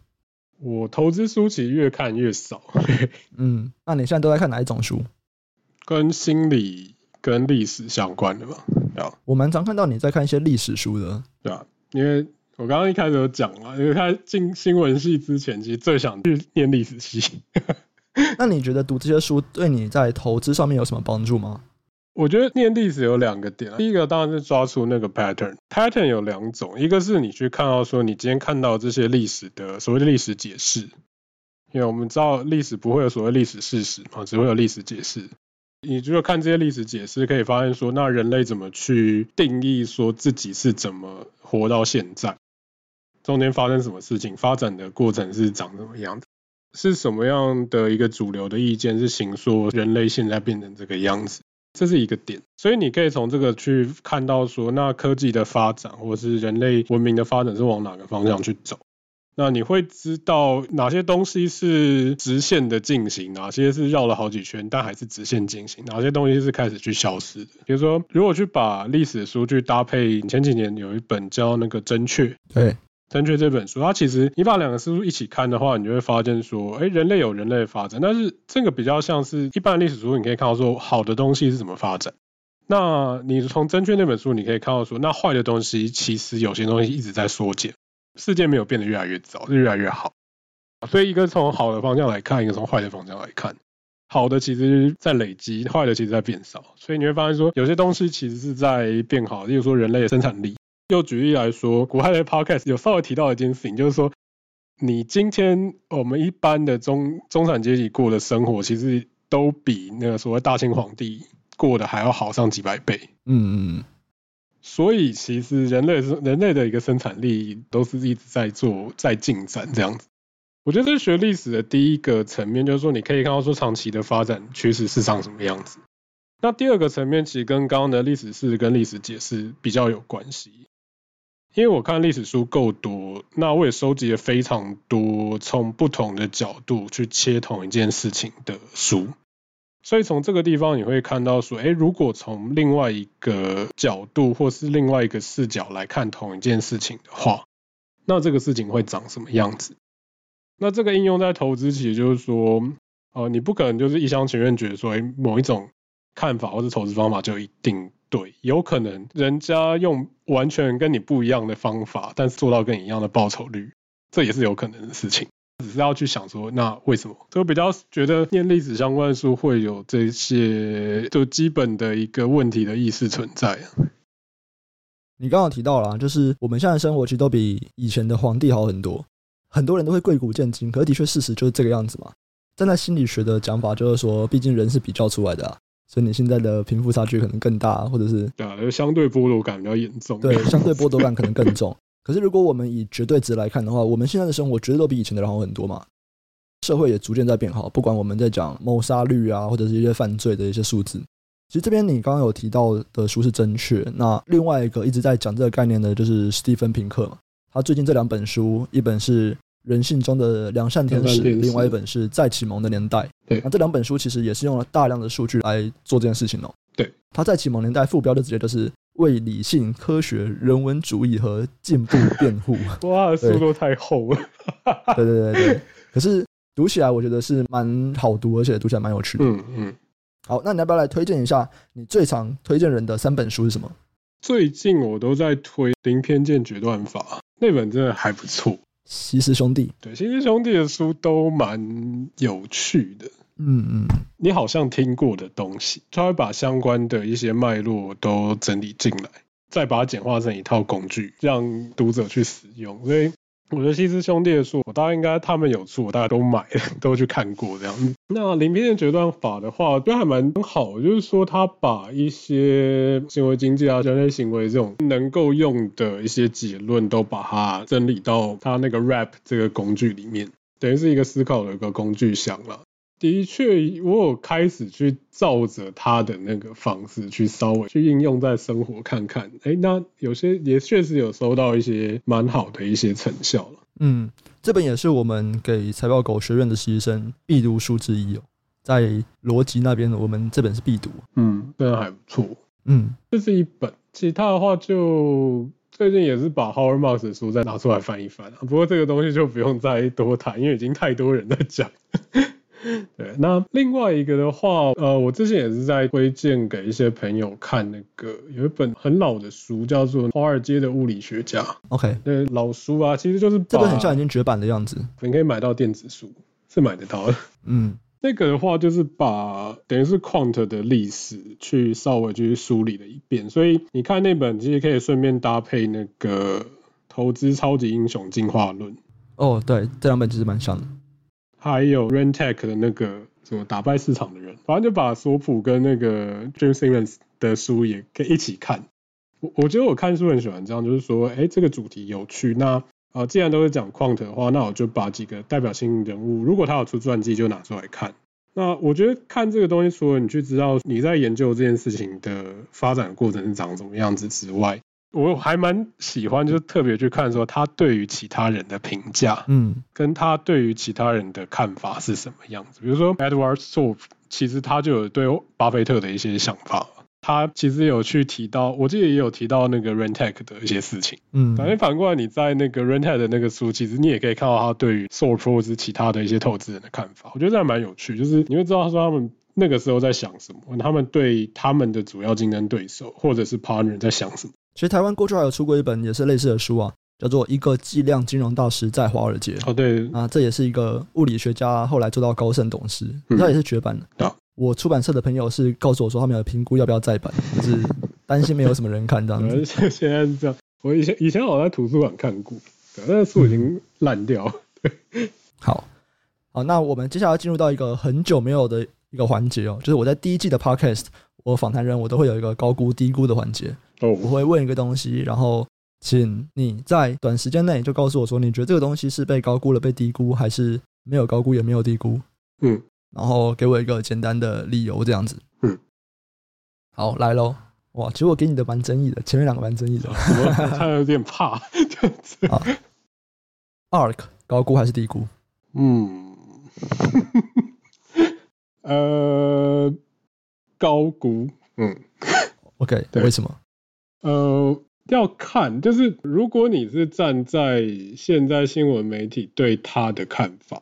我投资书其实越看越少。嗯，那你现在都在看哪一种书？跟心理、跟历史相关的吧。啊我蛮常看到你在看一些历史书的。对啊，因为。我刚刚一开始有讲嘛，因为他进新闻系之前，其实最想去念历史系。那你觉得读这些书对你在投资上面有什么帮助吗？我觉得念历史有两个点，第一个当然是抓出那个 pattern。pattern 有两种，一个是你去看到说你今天看到这些历史的所谓的历史解释，因为我们知道历史不会有所谓历史事实嘛，只会有历史解释。你如果看这些历史解释，可以发现说，那人类怎么去定义说自己是怎么活到现在？中间发生什么事情？发展的过程是长什么样子？是什么样的一个主流的意见是行说人类现在变成这个样子？这是一个点。所以你可以从这个去看到说，那科技的发展或是人类文明的发展是往哪个方向去走？那你会知道哪些东西是直线的进行，哪些是绕了好几圈但还是直线进行，哪些东西是开始去消失的？比如说，如果去把历史书去搭配前几年有一本叫那个《真确》，对。正确这本书，它其实你把两个书一起看的话，你就会发现说，哎，人类有人类的发展，但是这个比较像是一般历史书，你可以看到说好的东西是怎么发展。那你从正确那本书，你可以看到说，那坏的东西其实有些东西一直在缩减，世界没有变得越来越糟，是越来越好。所以一个从好的方向来看，一个从坏的方向来看。好的其实在累积，坏的其实在变少。所以你会发现说，有些东西其实是在变好。例如说人类的生产力。又举例来说，国外的 podcast 有稍微提到一件事情，就是说，你今天我们一般的中中产阶级过的生活，其实都比那个所谓大清皇帝过的还要好上几百倍。嗯嗯。所以其实人类是人类的一个生产力都是一直在做在进展这样子。我觉得这是学历史的第一个层面，就是说你可以看到说长期的发展趋势是长什么样子。那第二个层面其实跟刚刚的历史是跟历史解释比较有关系。因为我看历史书够多，那我也收集了非常多从不同的角度去切同一件事情的书，所以从这个地方你会看到说，诶，如果从另外一个角度或是另外一个视角来看同一件事情的话，那这个事情会长什么样子？那这个应用在投资，其实就是说，呃，你不可能就是一厢情愿觉得说，诶，某一种看法或是投资方法就一定。对，有可能人家用完全跟你不一样的方法，但是做到跟你一样的报酬率，这也是有可能的事情。只是要去想说，那为什么？就比较觉得念历史相关的书会有这些就基本的一个问题的意识存在。你刚刚提到了，就是我们现在生活其实都比以前的皇帝好很多，很多人都会贵古贱今，可是的确事实就是这个样子嘛。站在心理学的讲法，就是说，毕竟人是比较出来的啊。所以你现在的贫富差距可能更大，或者是对啊，相对剥夺感比较严重。对，相对剥夺感可能更重。可是如果我们以绝对值来看的话，我们现在的生活绝对都比以前的人好很多嘛。社会也逐渐在变好，不管我们在讲谋杀率啊，或者是一些犯罪的一些数字。其实这边你刚刚有提到的书是正确。那另外一个一直在讲这个概念的就是史蒂芬平克嘛，他最近这两本书，一本是。人性中的良善天使，另外一本是再启蒙的年代。对，那这两本书其实也是用了大量的数据来做这件事情哦。对，他在启蒙年代副标就直接就是为理性、科学、人文主义和进步辩护。哇，书都太厚了。对对对对，可是读起来我觉得是蛮好读，而且读起来蛮有趣的。嗯嗯。好，那你要不要来推荐一下你最常推荐人的三本书是什么？最近我都在推《零偏见决断法》，那本真的还不错。西施兄弟，对，西施兄弟的书都蛮有趣的。嗯嗯，你好像听过的东西，他会把相关的一些脉络都整理进来，再把它简化成一套工具，让读者去使用。所以。我觉得西斯兄弟的书，我大概应该他们有出，我大概都买了，都去看过这样。那零偏见决断法的话，就还蛮好，就是说他把一些行为经济啊、商业行为这种能够用的一些结论，都把它整理到他那个 RAP 这个工具里面，等于是一个思考的一个工具箱了。的确，我有开始去照着他的那个方式去稍微去应用在生活看看，哎，那有些也确实有收到一些蛮好的一些成效了。嗯，这本也是我们给财报狗学院的实习生必读书之一哦，在逻辑那边，我们这本是必读。嗯，真的还不错。嗯，这是一本，其他的话就最近也是把 Howard Marks 的书再拿出来翻一翻，不过这个东西就不用再多谈，因为已经太多人在讲。对，那另外一个的话，呃，我之前也是在推荐给一些朋友看那个有一本很老的书，叫做《华尔街的物理学家》。OK，那，老书啊，其实就是这本很像已经绝版的样子。你可以买到电子书，是买得到的。嗯，那个的话就是把等于是 Quant 的历史去稍微去梳理了一遍，所以你看那本其实可以顺便搭配那个《投资超级英雄进化论》。哦，对，这两本其实蛮像的。还有 Rentech 的那个什么打败市场的人，反正就把索普跟那个 James Simons 的书也可以一起看。我我觉得我看书很喜欢这样，就是说，哎，这个主题有趣。那啊、既然都是讲 Quant 的话，那我就把几个代表性人物，如果他有出传记，就拿出来看。那我觉得看这个东西，除了你去知道你在研究这件事情的发展过程是长什么样子之外，我还蛮喜欢，就是特别去看说他对于其他人的评价，嗯，跟他对于其他人的看法是什么样子。比如说 Edward Thorp，其实他就有对巴菲特的一些想法，他其实有去提到，我记得也有提到那个 Rentech 的一些事情，嗯，反正反过来你在那个 Rentech 的那个书，其实你也可以看到他对于 Thorp 或是其他的一些投资人的看法，我觉得这还蛮有趣，就是你会知道他说他们那个时候在想什么，他们对他们的主要竞争对手或者是 partner 在想什么。其实台湾过去还有出过一本也是类似的书啊，叫做《一个计量金融大师在华尔街》。哦，对啊，这也是一个物理学家，后来做到高盛董事，他、嗯、也是绝版的。啊、我出版社的朋友是告诉我说，他们有评估要不要再版，就是担心没有什么人看这样子。现在是这样，我以前以前我在图书馆看过，但是书已经烂掉。嗯、好，好，那我们接下来进入到一个很久没有的一个环节哦，就是我在第一季的 Podcast，我访谈人我都会有一个高估低估的环节。哦，我会问一个东西，然后请你在短时间内就告诉我说，你觉得这个东西是被高估了、被低估，还是没有高估也没有低估？嗯，然后给我一个简单的理由，这样子。嗯，好，来喽。哇，其实我给你的蛮争议的，前面两个蛮争议的，我 他有点怕这样子。啊，ARK 高估还是低估？嗯。呃，高估，嗯，OK，对，为什么？呃，要看，就是如果你是站在现在新闻媒体对他的看法，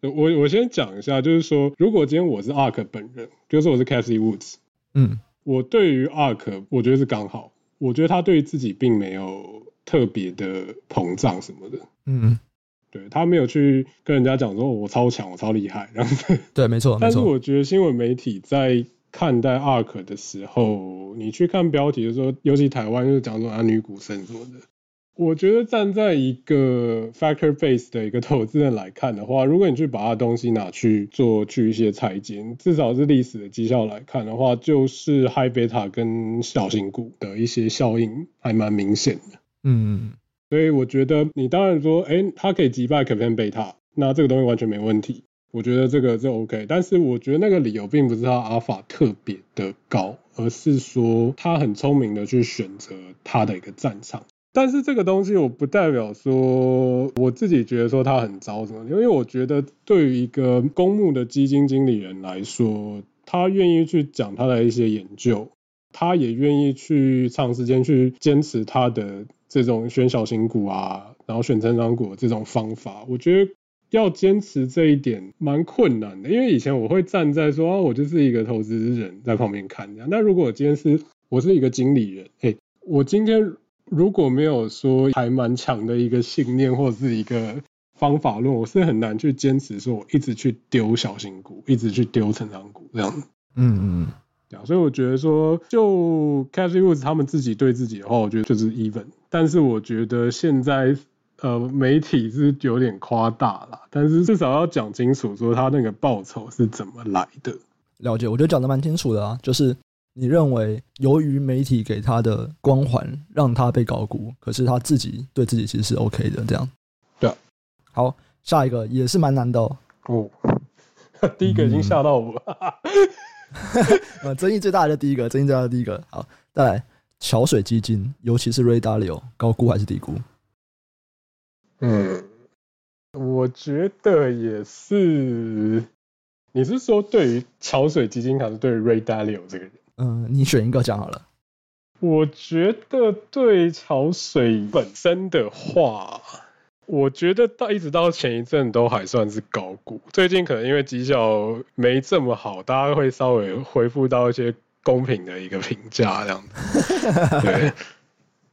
我我先讲一下，就是说，如果今天我是 ARK 本人，比如说我是 Cassie Woods，嗯，我对于 ARK，我觉得是刚好，我觉得他对于自己并没有特别的膨胀什么的，嗯。对，他没有去跟人家讲说，我超强，我超厉害这样子。对，没错。但是我觉得新闻媒体在看待 ARK 的时候，你去看标题的时候，尤其台湾就是讲说啊女股神什么的。我觉得站在一个 factor base 的一个投资人来看的话，如果你去把它东西拿去做去一些裁剪，至少是历史的绩效来看的话，就是 high beta 跟小型股的一些效应还蛮明显的。嗯。所以我觉得你当然说，哎、欸，它可以击败 Kaplan Beta，那这个东西完全没问题。我觉得这个就 OK，但是我觉得那个理由并不是他阿尔法特别的高，而是说他很聪明的去选择他的一个战场。但是这个东西我不代表说我自己觉得说他很糟什么，因为我觉得对于一个公募的基金经理人来说，他愿意去讲他的一些研究，他也愿意去长时间去坚持他的。这种选小型股啊，然后选成长股这种方法，我觉得要坚持这一点蛮困难的。因为以前我会站在说，啊、我就是一个投资人在旁边看这样。那如果我今天是我是一个经理人，哎，我今天如果没有说还蛮强的一个信念或者是一个方法论，我是很难去坚持说我一直去丢小型股，一直去丢成长股这样。嗯嗯。所以我觉得说，就 Cathie Woods 他们自己对自己的话，我觉得就是 even。但是我觉得现在呃媒体是有点夸大了，但是至少要讲清楚说他那个报酬是怎么来的。了解，我觉得讲得蛮清楚的啊，就是你认为由于媒体给他的光环让他被高估，可是他自己对自己其实是 OK 的这样。对啊。好，下一个也是蛮难的哦。哦，第一个已经吓到我了。嗯 呃，争议最大的就第一个，争议最大的第一个，好，再来桥水基金，尤其是 Ray Dalio，高估还是低估？嗯，我觉得也是。你是说对于桥水基金，还是对于 Ray Dalio 这个人？嗯，你选一个讲好了。我觉得对潮水本身的话。我觉得到一直到前一阵都还算是高估，最近可能因为绩效没这么好，大家会稍微恢复到一些公平的一个评价这样子。对，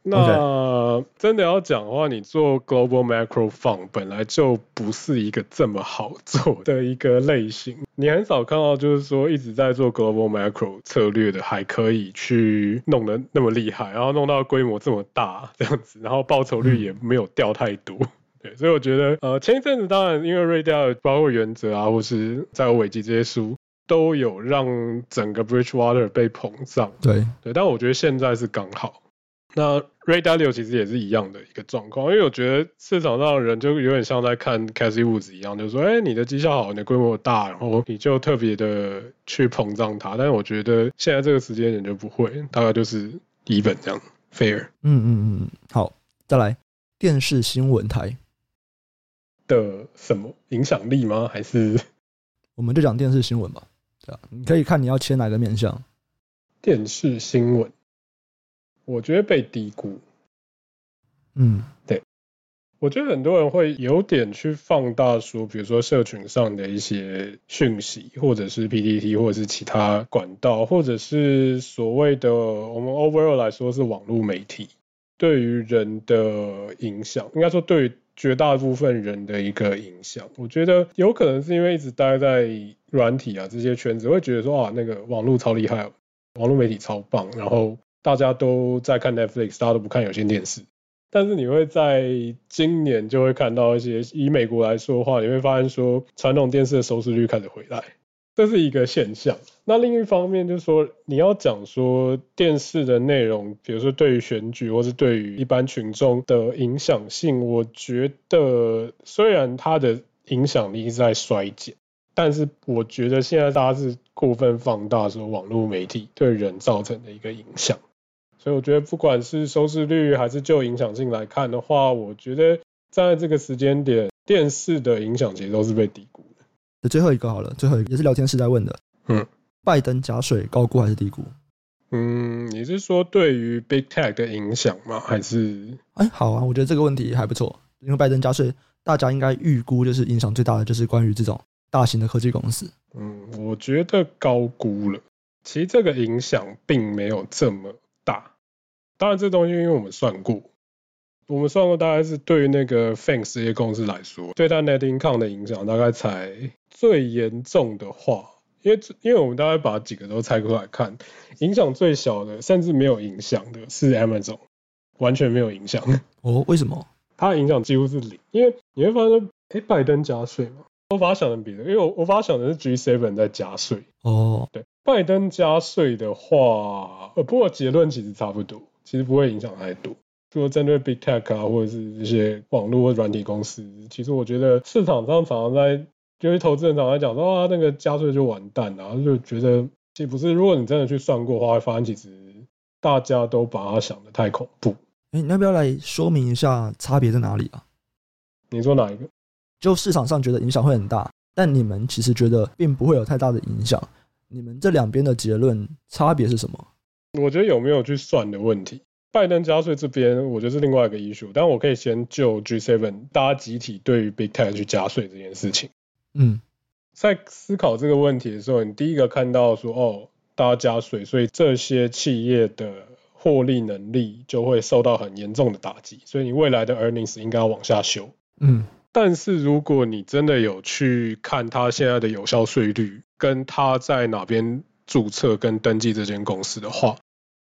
那真的要讲的话，你做 Global Macro Fund 本来就不是一个这么好做的一个类型，你很少看到就是说一直在做 Global Macro 策略的，还可以去弄得那么厉害，然后弄到规模这么大这样子，然后报酬率也没有掉太多。对，所以我觉得，呃，前一阵子当然因为瑞德包括原则啊，或是债务危机这些书，都有让整个 Bridgewater 被膨胀。对对，但我觉得现在是刚好。那 Ray Dalio 其实也是一样的一个状况，因为我觉得市场上的人就有点像在看 Cathie Woods 一样，就是说，哎，你的绩效好，你的规模大，然后你就特别的去膨胀它。但是我觉得现在这个时间点就不会，大概就是 even 这样 fair。嗯嗯嗯，好，再来电视新闻台。的什么影响力吗？还是我们就讲电视新闻吧。这样你可以看你要切哪个面向。电视新闻，我觉得被低估。嗯，对。我觉得很多人会有点去放大说，比如说社群上的一些讯息，或者是 PTT，或者是其他管道，或者是所谓的我们 overall 来说是网络媒体。对于人的影响，应该说对于绝大部分人的一个影响。我觉得有可能是因为一直待在软体啊这些圈子，会觉得说啊，那个网络超厉害，网络媒体超棒，然后大家都在看 Netflix，大家都不看有线电视。但是你会在今年就会看到一些，以美国来说的话，你会发现说传统电视的收视率开始回来，这是一个现象。那另一方面就是说，你要讲说电视的内容，比如说对于选举或是对于一般群众的影响性，我觉得虽然它的影响力一直在衰减，但是我觉得现在大家是过分放大说网络媒体对人造成的一个影响。所以我觉得，不管是收视率还是就影响性来看的话，我觉得在这个时间点，电视的影响其实都是被低估的。最后一个好了，最后一个也是聊天室在问的，嗯，拜登加税高估还是低估？嗯，你是说对于 Big Tech 的影响吗？还是？哎，好啊，我觉得这个问题还不错，因为拜登加税，大家应该预估就是影响最大的就是关于这种大型的科技公司。嗯，我觉得高估了。其实这个影响并没有这么。大，当然这东西因为我们算过，我们算过大概是对于那个 FANG 这些公司来说，对它 net income 的影响大概才最严重的话，因为因为我们大概把几个都拆开来看，影响最小的甚至没有影响的是 Amazon，完全没有影响。哦，为什么？它的影响几乎是零，因为你会发现，哎，拜登加税嘛，我把它想成别的，因为我我把它想的是 G7 在加税。哦，对。拜登加税的话，呃，不过结论其实差不多，其实不会影响太多。如果针对 Big Tech 啊，或者是这些网络或软体公司，其实我觉得市场上常常在，就是投资人常常在讲说啊，那个加税就完蛋了，就觉得其实不是。如果你真的去算过的话，会发现其实大家都把它想的太恐怖。哎、欸，你要不要来说明一下差别在哪里啊？你说哪一个？就市场上觉得影响会很大，但你们其实觉得并不会有太大的影响。你们这两边的结论差别是什么？我觉得有没有去算的问题。拜登加税这边，我觉得是另外一个 issue。但我可以先就 G7 大家集体对于 Big Tech 去加税这件事情。嗯，在思考这个问题的时候，你第一个看到说，哦，大家加税，所以这些企业的获利能力就会受到很严重的打击，所以你未来的 earnings 应该要往下修。嗯。但是如果你真的有去看它现在的有效税率，跟它在哪边注册跟登记这间公司的话，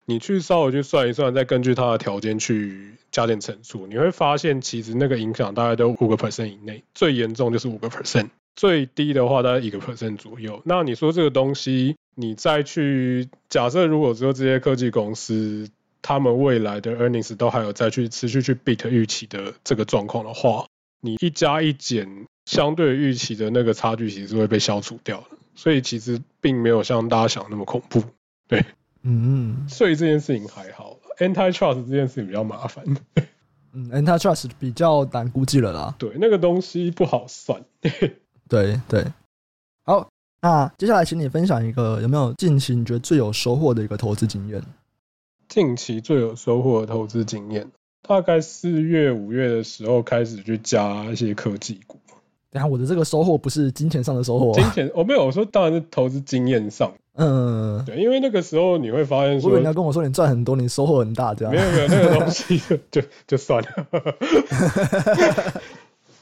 你去稍微去算一算，再根据它的条件去加点乘数，你会发现其实那个影响大概都五个 percent 以内，最严重就是五个 percent，最低的话大概一个 percent 左右。那你说这个东西，你再去假设，如果说这些科技公司他们未来的 earnings 都还有再去持续去 beat 预期的这个状况的话，你一加一减，相对预期的那个差距其实是会被消除掉的，所以其实并没有像大家想的那么恐怖，对，嗯，所以这件事情还好，antitrust 这件事情比较麻烦，嗯，antitrust 比较难估计了啦，对，那个东西不好算，对对，好，那接下来请你分享一个有没有近期你觉得最有收获的一个投资经验？近期最有收获的投资经验。大概四月、五月的时候开始去加一些科技股。等下，我的这个收获不是金钱上的收获，金钱我没有，我说当然是投资经验上。嗯，对，因为那个时候你会发现说，如果你要跟我说你赚很多，你收获很大，这样。没有没有，那个东西就就，就算了。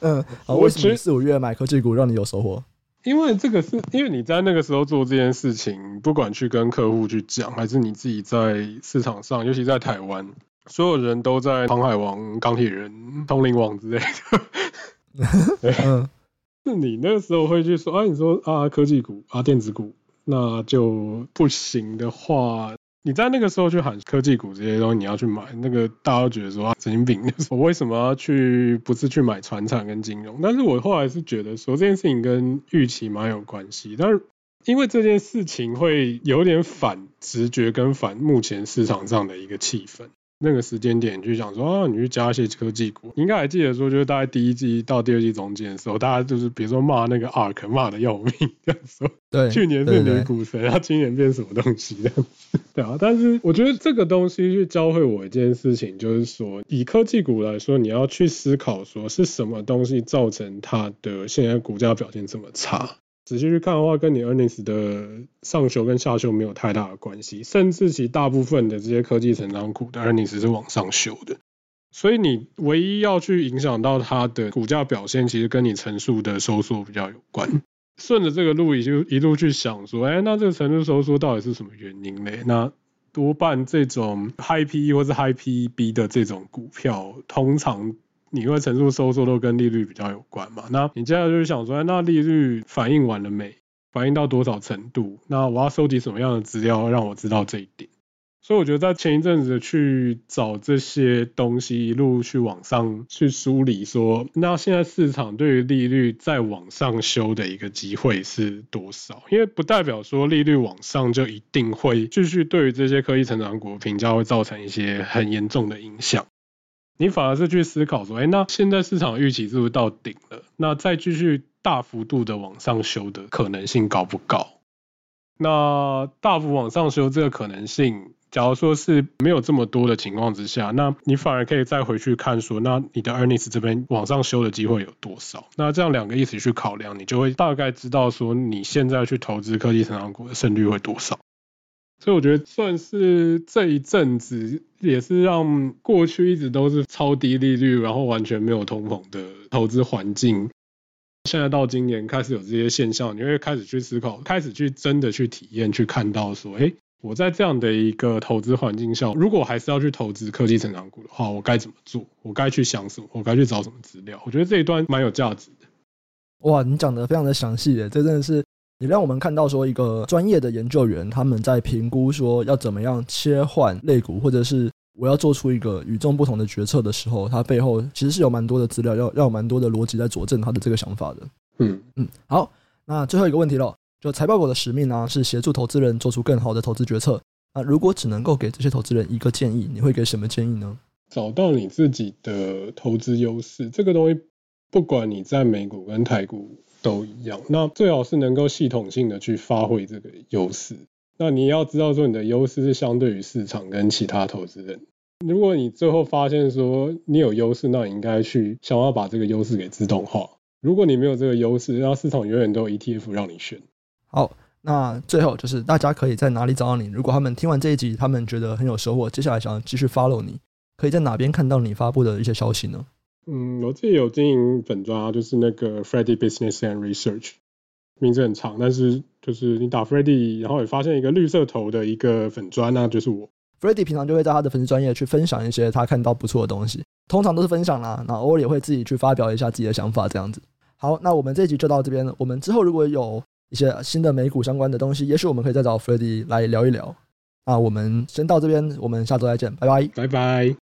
嗯，好，为什么四五月买科技股让你有收获？因为这个是因为你在那个时候做这件事情，不管去跟客户去讲，还是你自己在市场上，尤其在台湾。所有人都在航海王、钢铁人、通灵王之类的，对，嗯，是你那个时候会去说啊，你说啊，科技股啊，电子股，那就不行的话，你在那个时候去喊科技股这些东西，你要去买，那个大家都觉得说啊，神经病，我为什么要去？不是去买船产跟金融？但是我后来是觉得说这件事情跟预期蛮有关系，但是因为这件事情会有点反直觉跟反目前市场上的一个气氛。那个时间点就想说啊，你去加一些科技股，你应该还记得说，就是大概第一季到第二季中间的时候，大家就是比如说骂那个 ARK 骂的要命，这样说，对，去年是女股神，他今年变什么东西这样子，对啊。但是我觉得这个东西去教会我一件事情，就是说以科技股来说，你要去思考说是什么东西造成它的现在股价表现这么差。仔细去看的话，跟你 earnings 的上修跟下修没有太大的关系，甚至其大部分的这些科技成长股的 earnings 是往上修的。所以你唯一要去影响到它的股价表现，其实跟你成数的收缩比较有关。顺着这个路，也就一路去想说，哎，那这个成数收缩到底是什么原因嘞？那多半这种 high PE 或是 high PE B 的这种股票，通常你因为成数收缩都跟利率比较有关嘛。那你接下来就是想说，那利率反应完了没？反应到多少程度？那我要收集什么样的资料让我知道这一点？所以我觉得在前一阵子去找这些东西，一路去往上去梳理，说那现在市场对于利率再往上修的一个机会是多少？因为不代表说利率往上就一定会继续对于这些科技成长股评价会造成一些很严重的影响。你反而是去思考说，哎，那现在市场预期是不是到顶了？那再继续大幅度的往上修的可能性高不高？那大幅往上修这个可能性？假如说是没有这么多的情况之下，那你反而可以再回去看说，那你的 earnings 这边往上修的机会有多少？那这样两个一起去考量，你就会大概知道说你现在去投资科技成长股的胜率会多少。所以我觉得算是这一阵子也是让过去一直都是超低利率，然后完全没有通膨的投资环境，现在到今年开始有这些现象，你会开始去思考，开始去真的去体验，去看到说，哎。我在这样的一个投资环境下，如果还是要去投资科技成长股的话，我该怎么做？我该去想什么？我该去找什么资料？我觉得这一段蛮有价值的。哇，你讲的非常的详细耶，这真的是你让我们看到说一个专业的研究员他们在评估说要怎么样切换类股，或者是我要做出一个与众不同的决策的时候，他背后其实是有蛮多的资料，要要有蛮多的逻辑在佐证他的这个想法的。嗯嗯，好，那最后一个问题了。就财报狗的使命呢，是协助投资人做出更好的投资决策。那如果只能够给这些投资人一个建议，你会给什么建议呢？找到你自己的投资优势，这个东西不管你在美股跟台股都一样。那最好是能够系统性的去发挥这个优势。那你要知道说你的优势是相对于市场跟其他投资人。如果你最后发现说你有优势，那你应该去想要把这个优势给自动化。如果你没有这个优势，那市场永远都有 ETF 让你选。好，那最后就是大家可以在哪里找到你？如果他们听完这一集，他们觉得很有收获，接下来想要继续 follow 你，可以在哪边看到你发布的一些消息呢？嗯，我自己有经营粉专，就是那个 Freddy Business and Research，名字很长，但是就是你打 Freddy，然后也发现一个绿色头的一个粉砖，那就是我。Freddy 平常就会在他的粉丝专业去分享一些他看到不错的东西，通常都是分享啦，那偶尔也会自己去发表一下自己的想法，这样子。好，那我们这一集就到这边了。我们之后如果有一些新的美股相关的东西，也许我们可以再找 Freddy 来聊一聊。那我们先到这边，我们下周再见，拜拜，拜拜。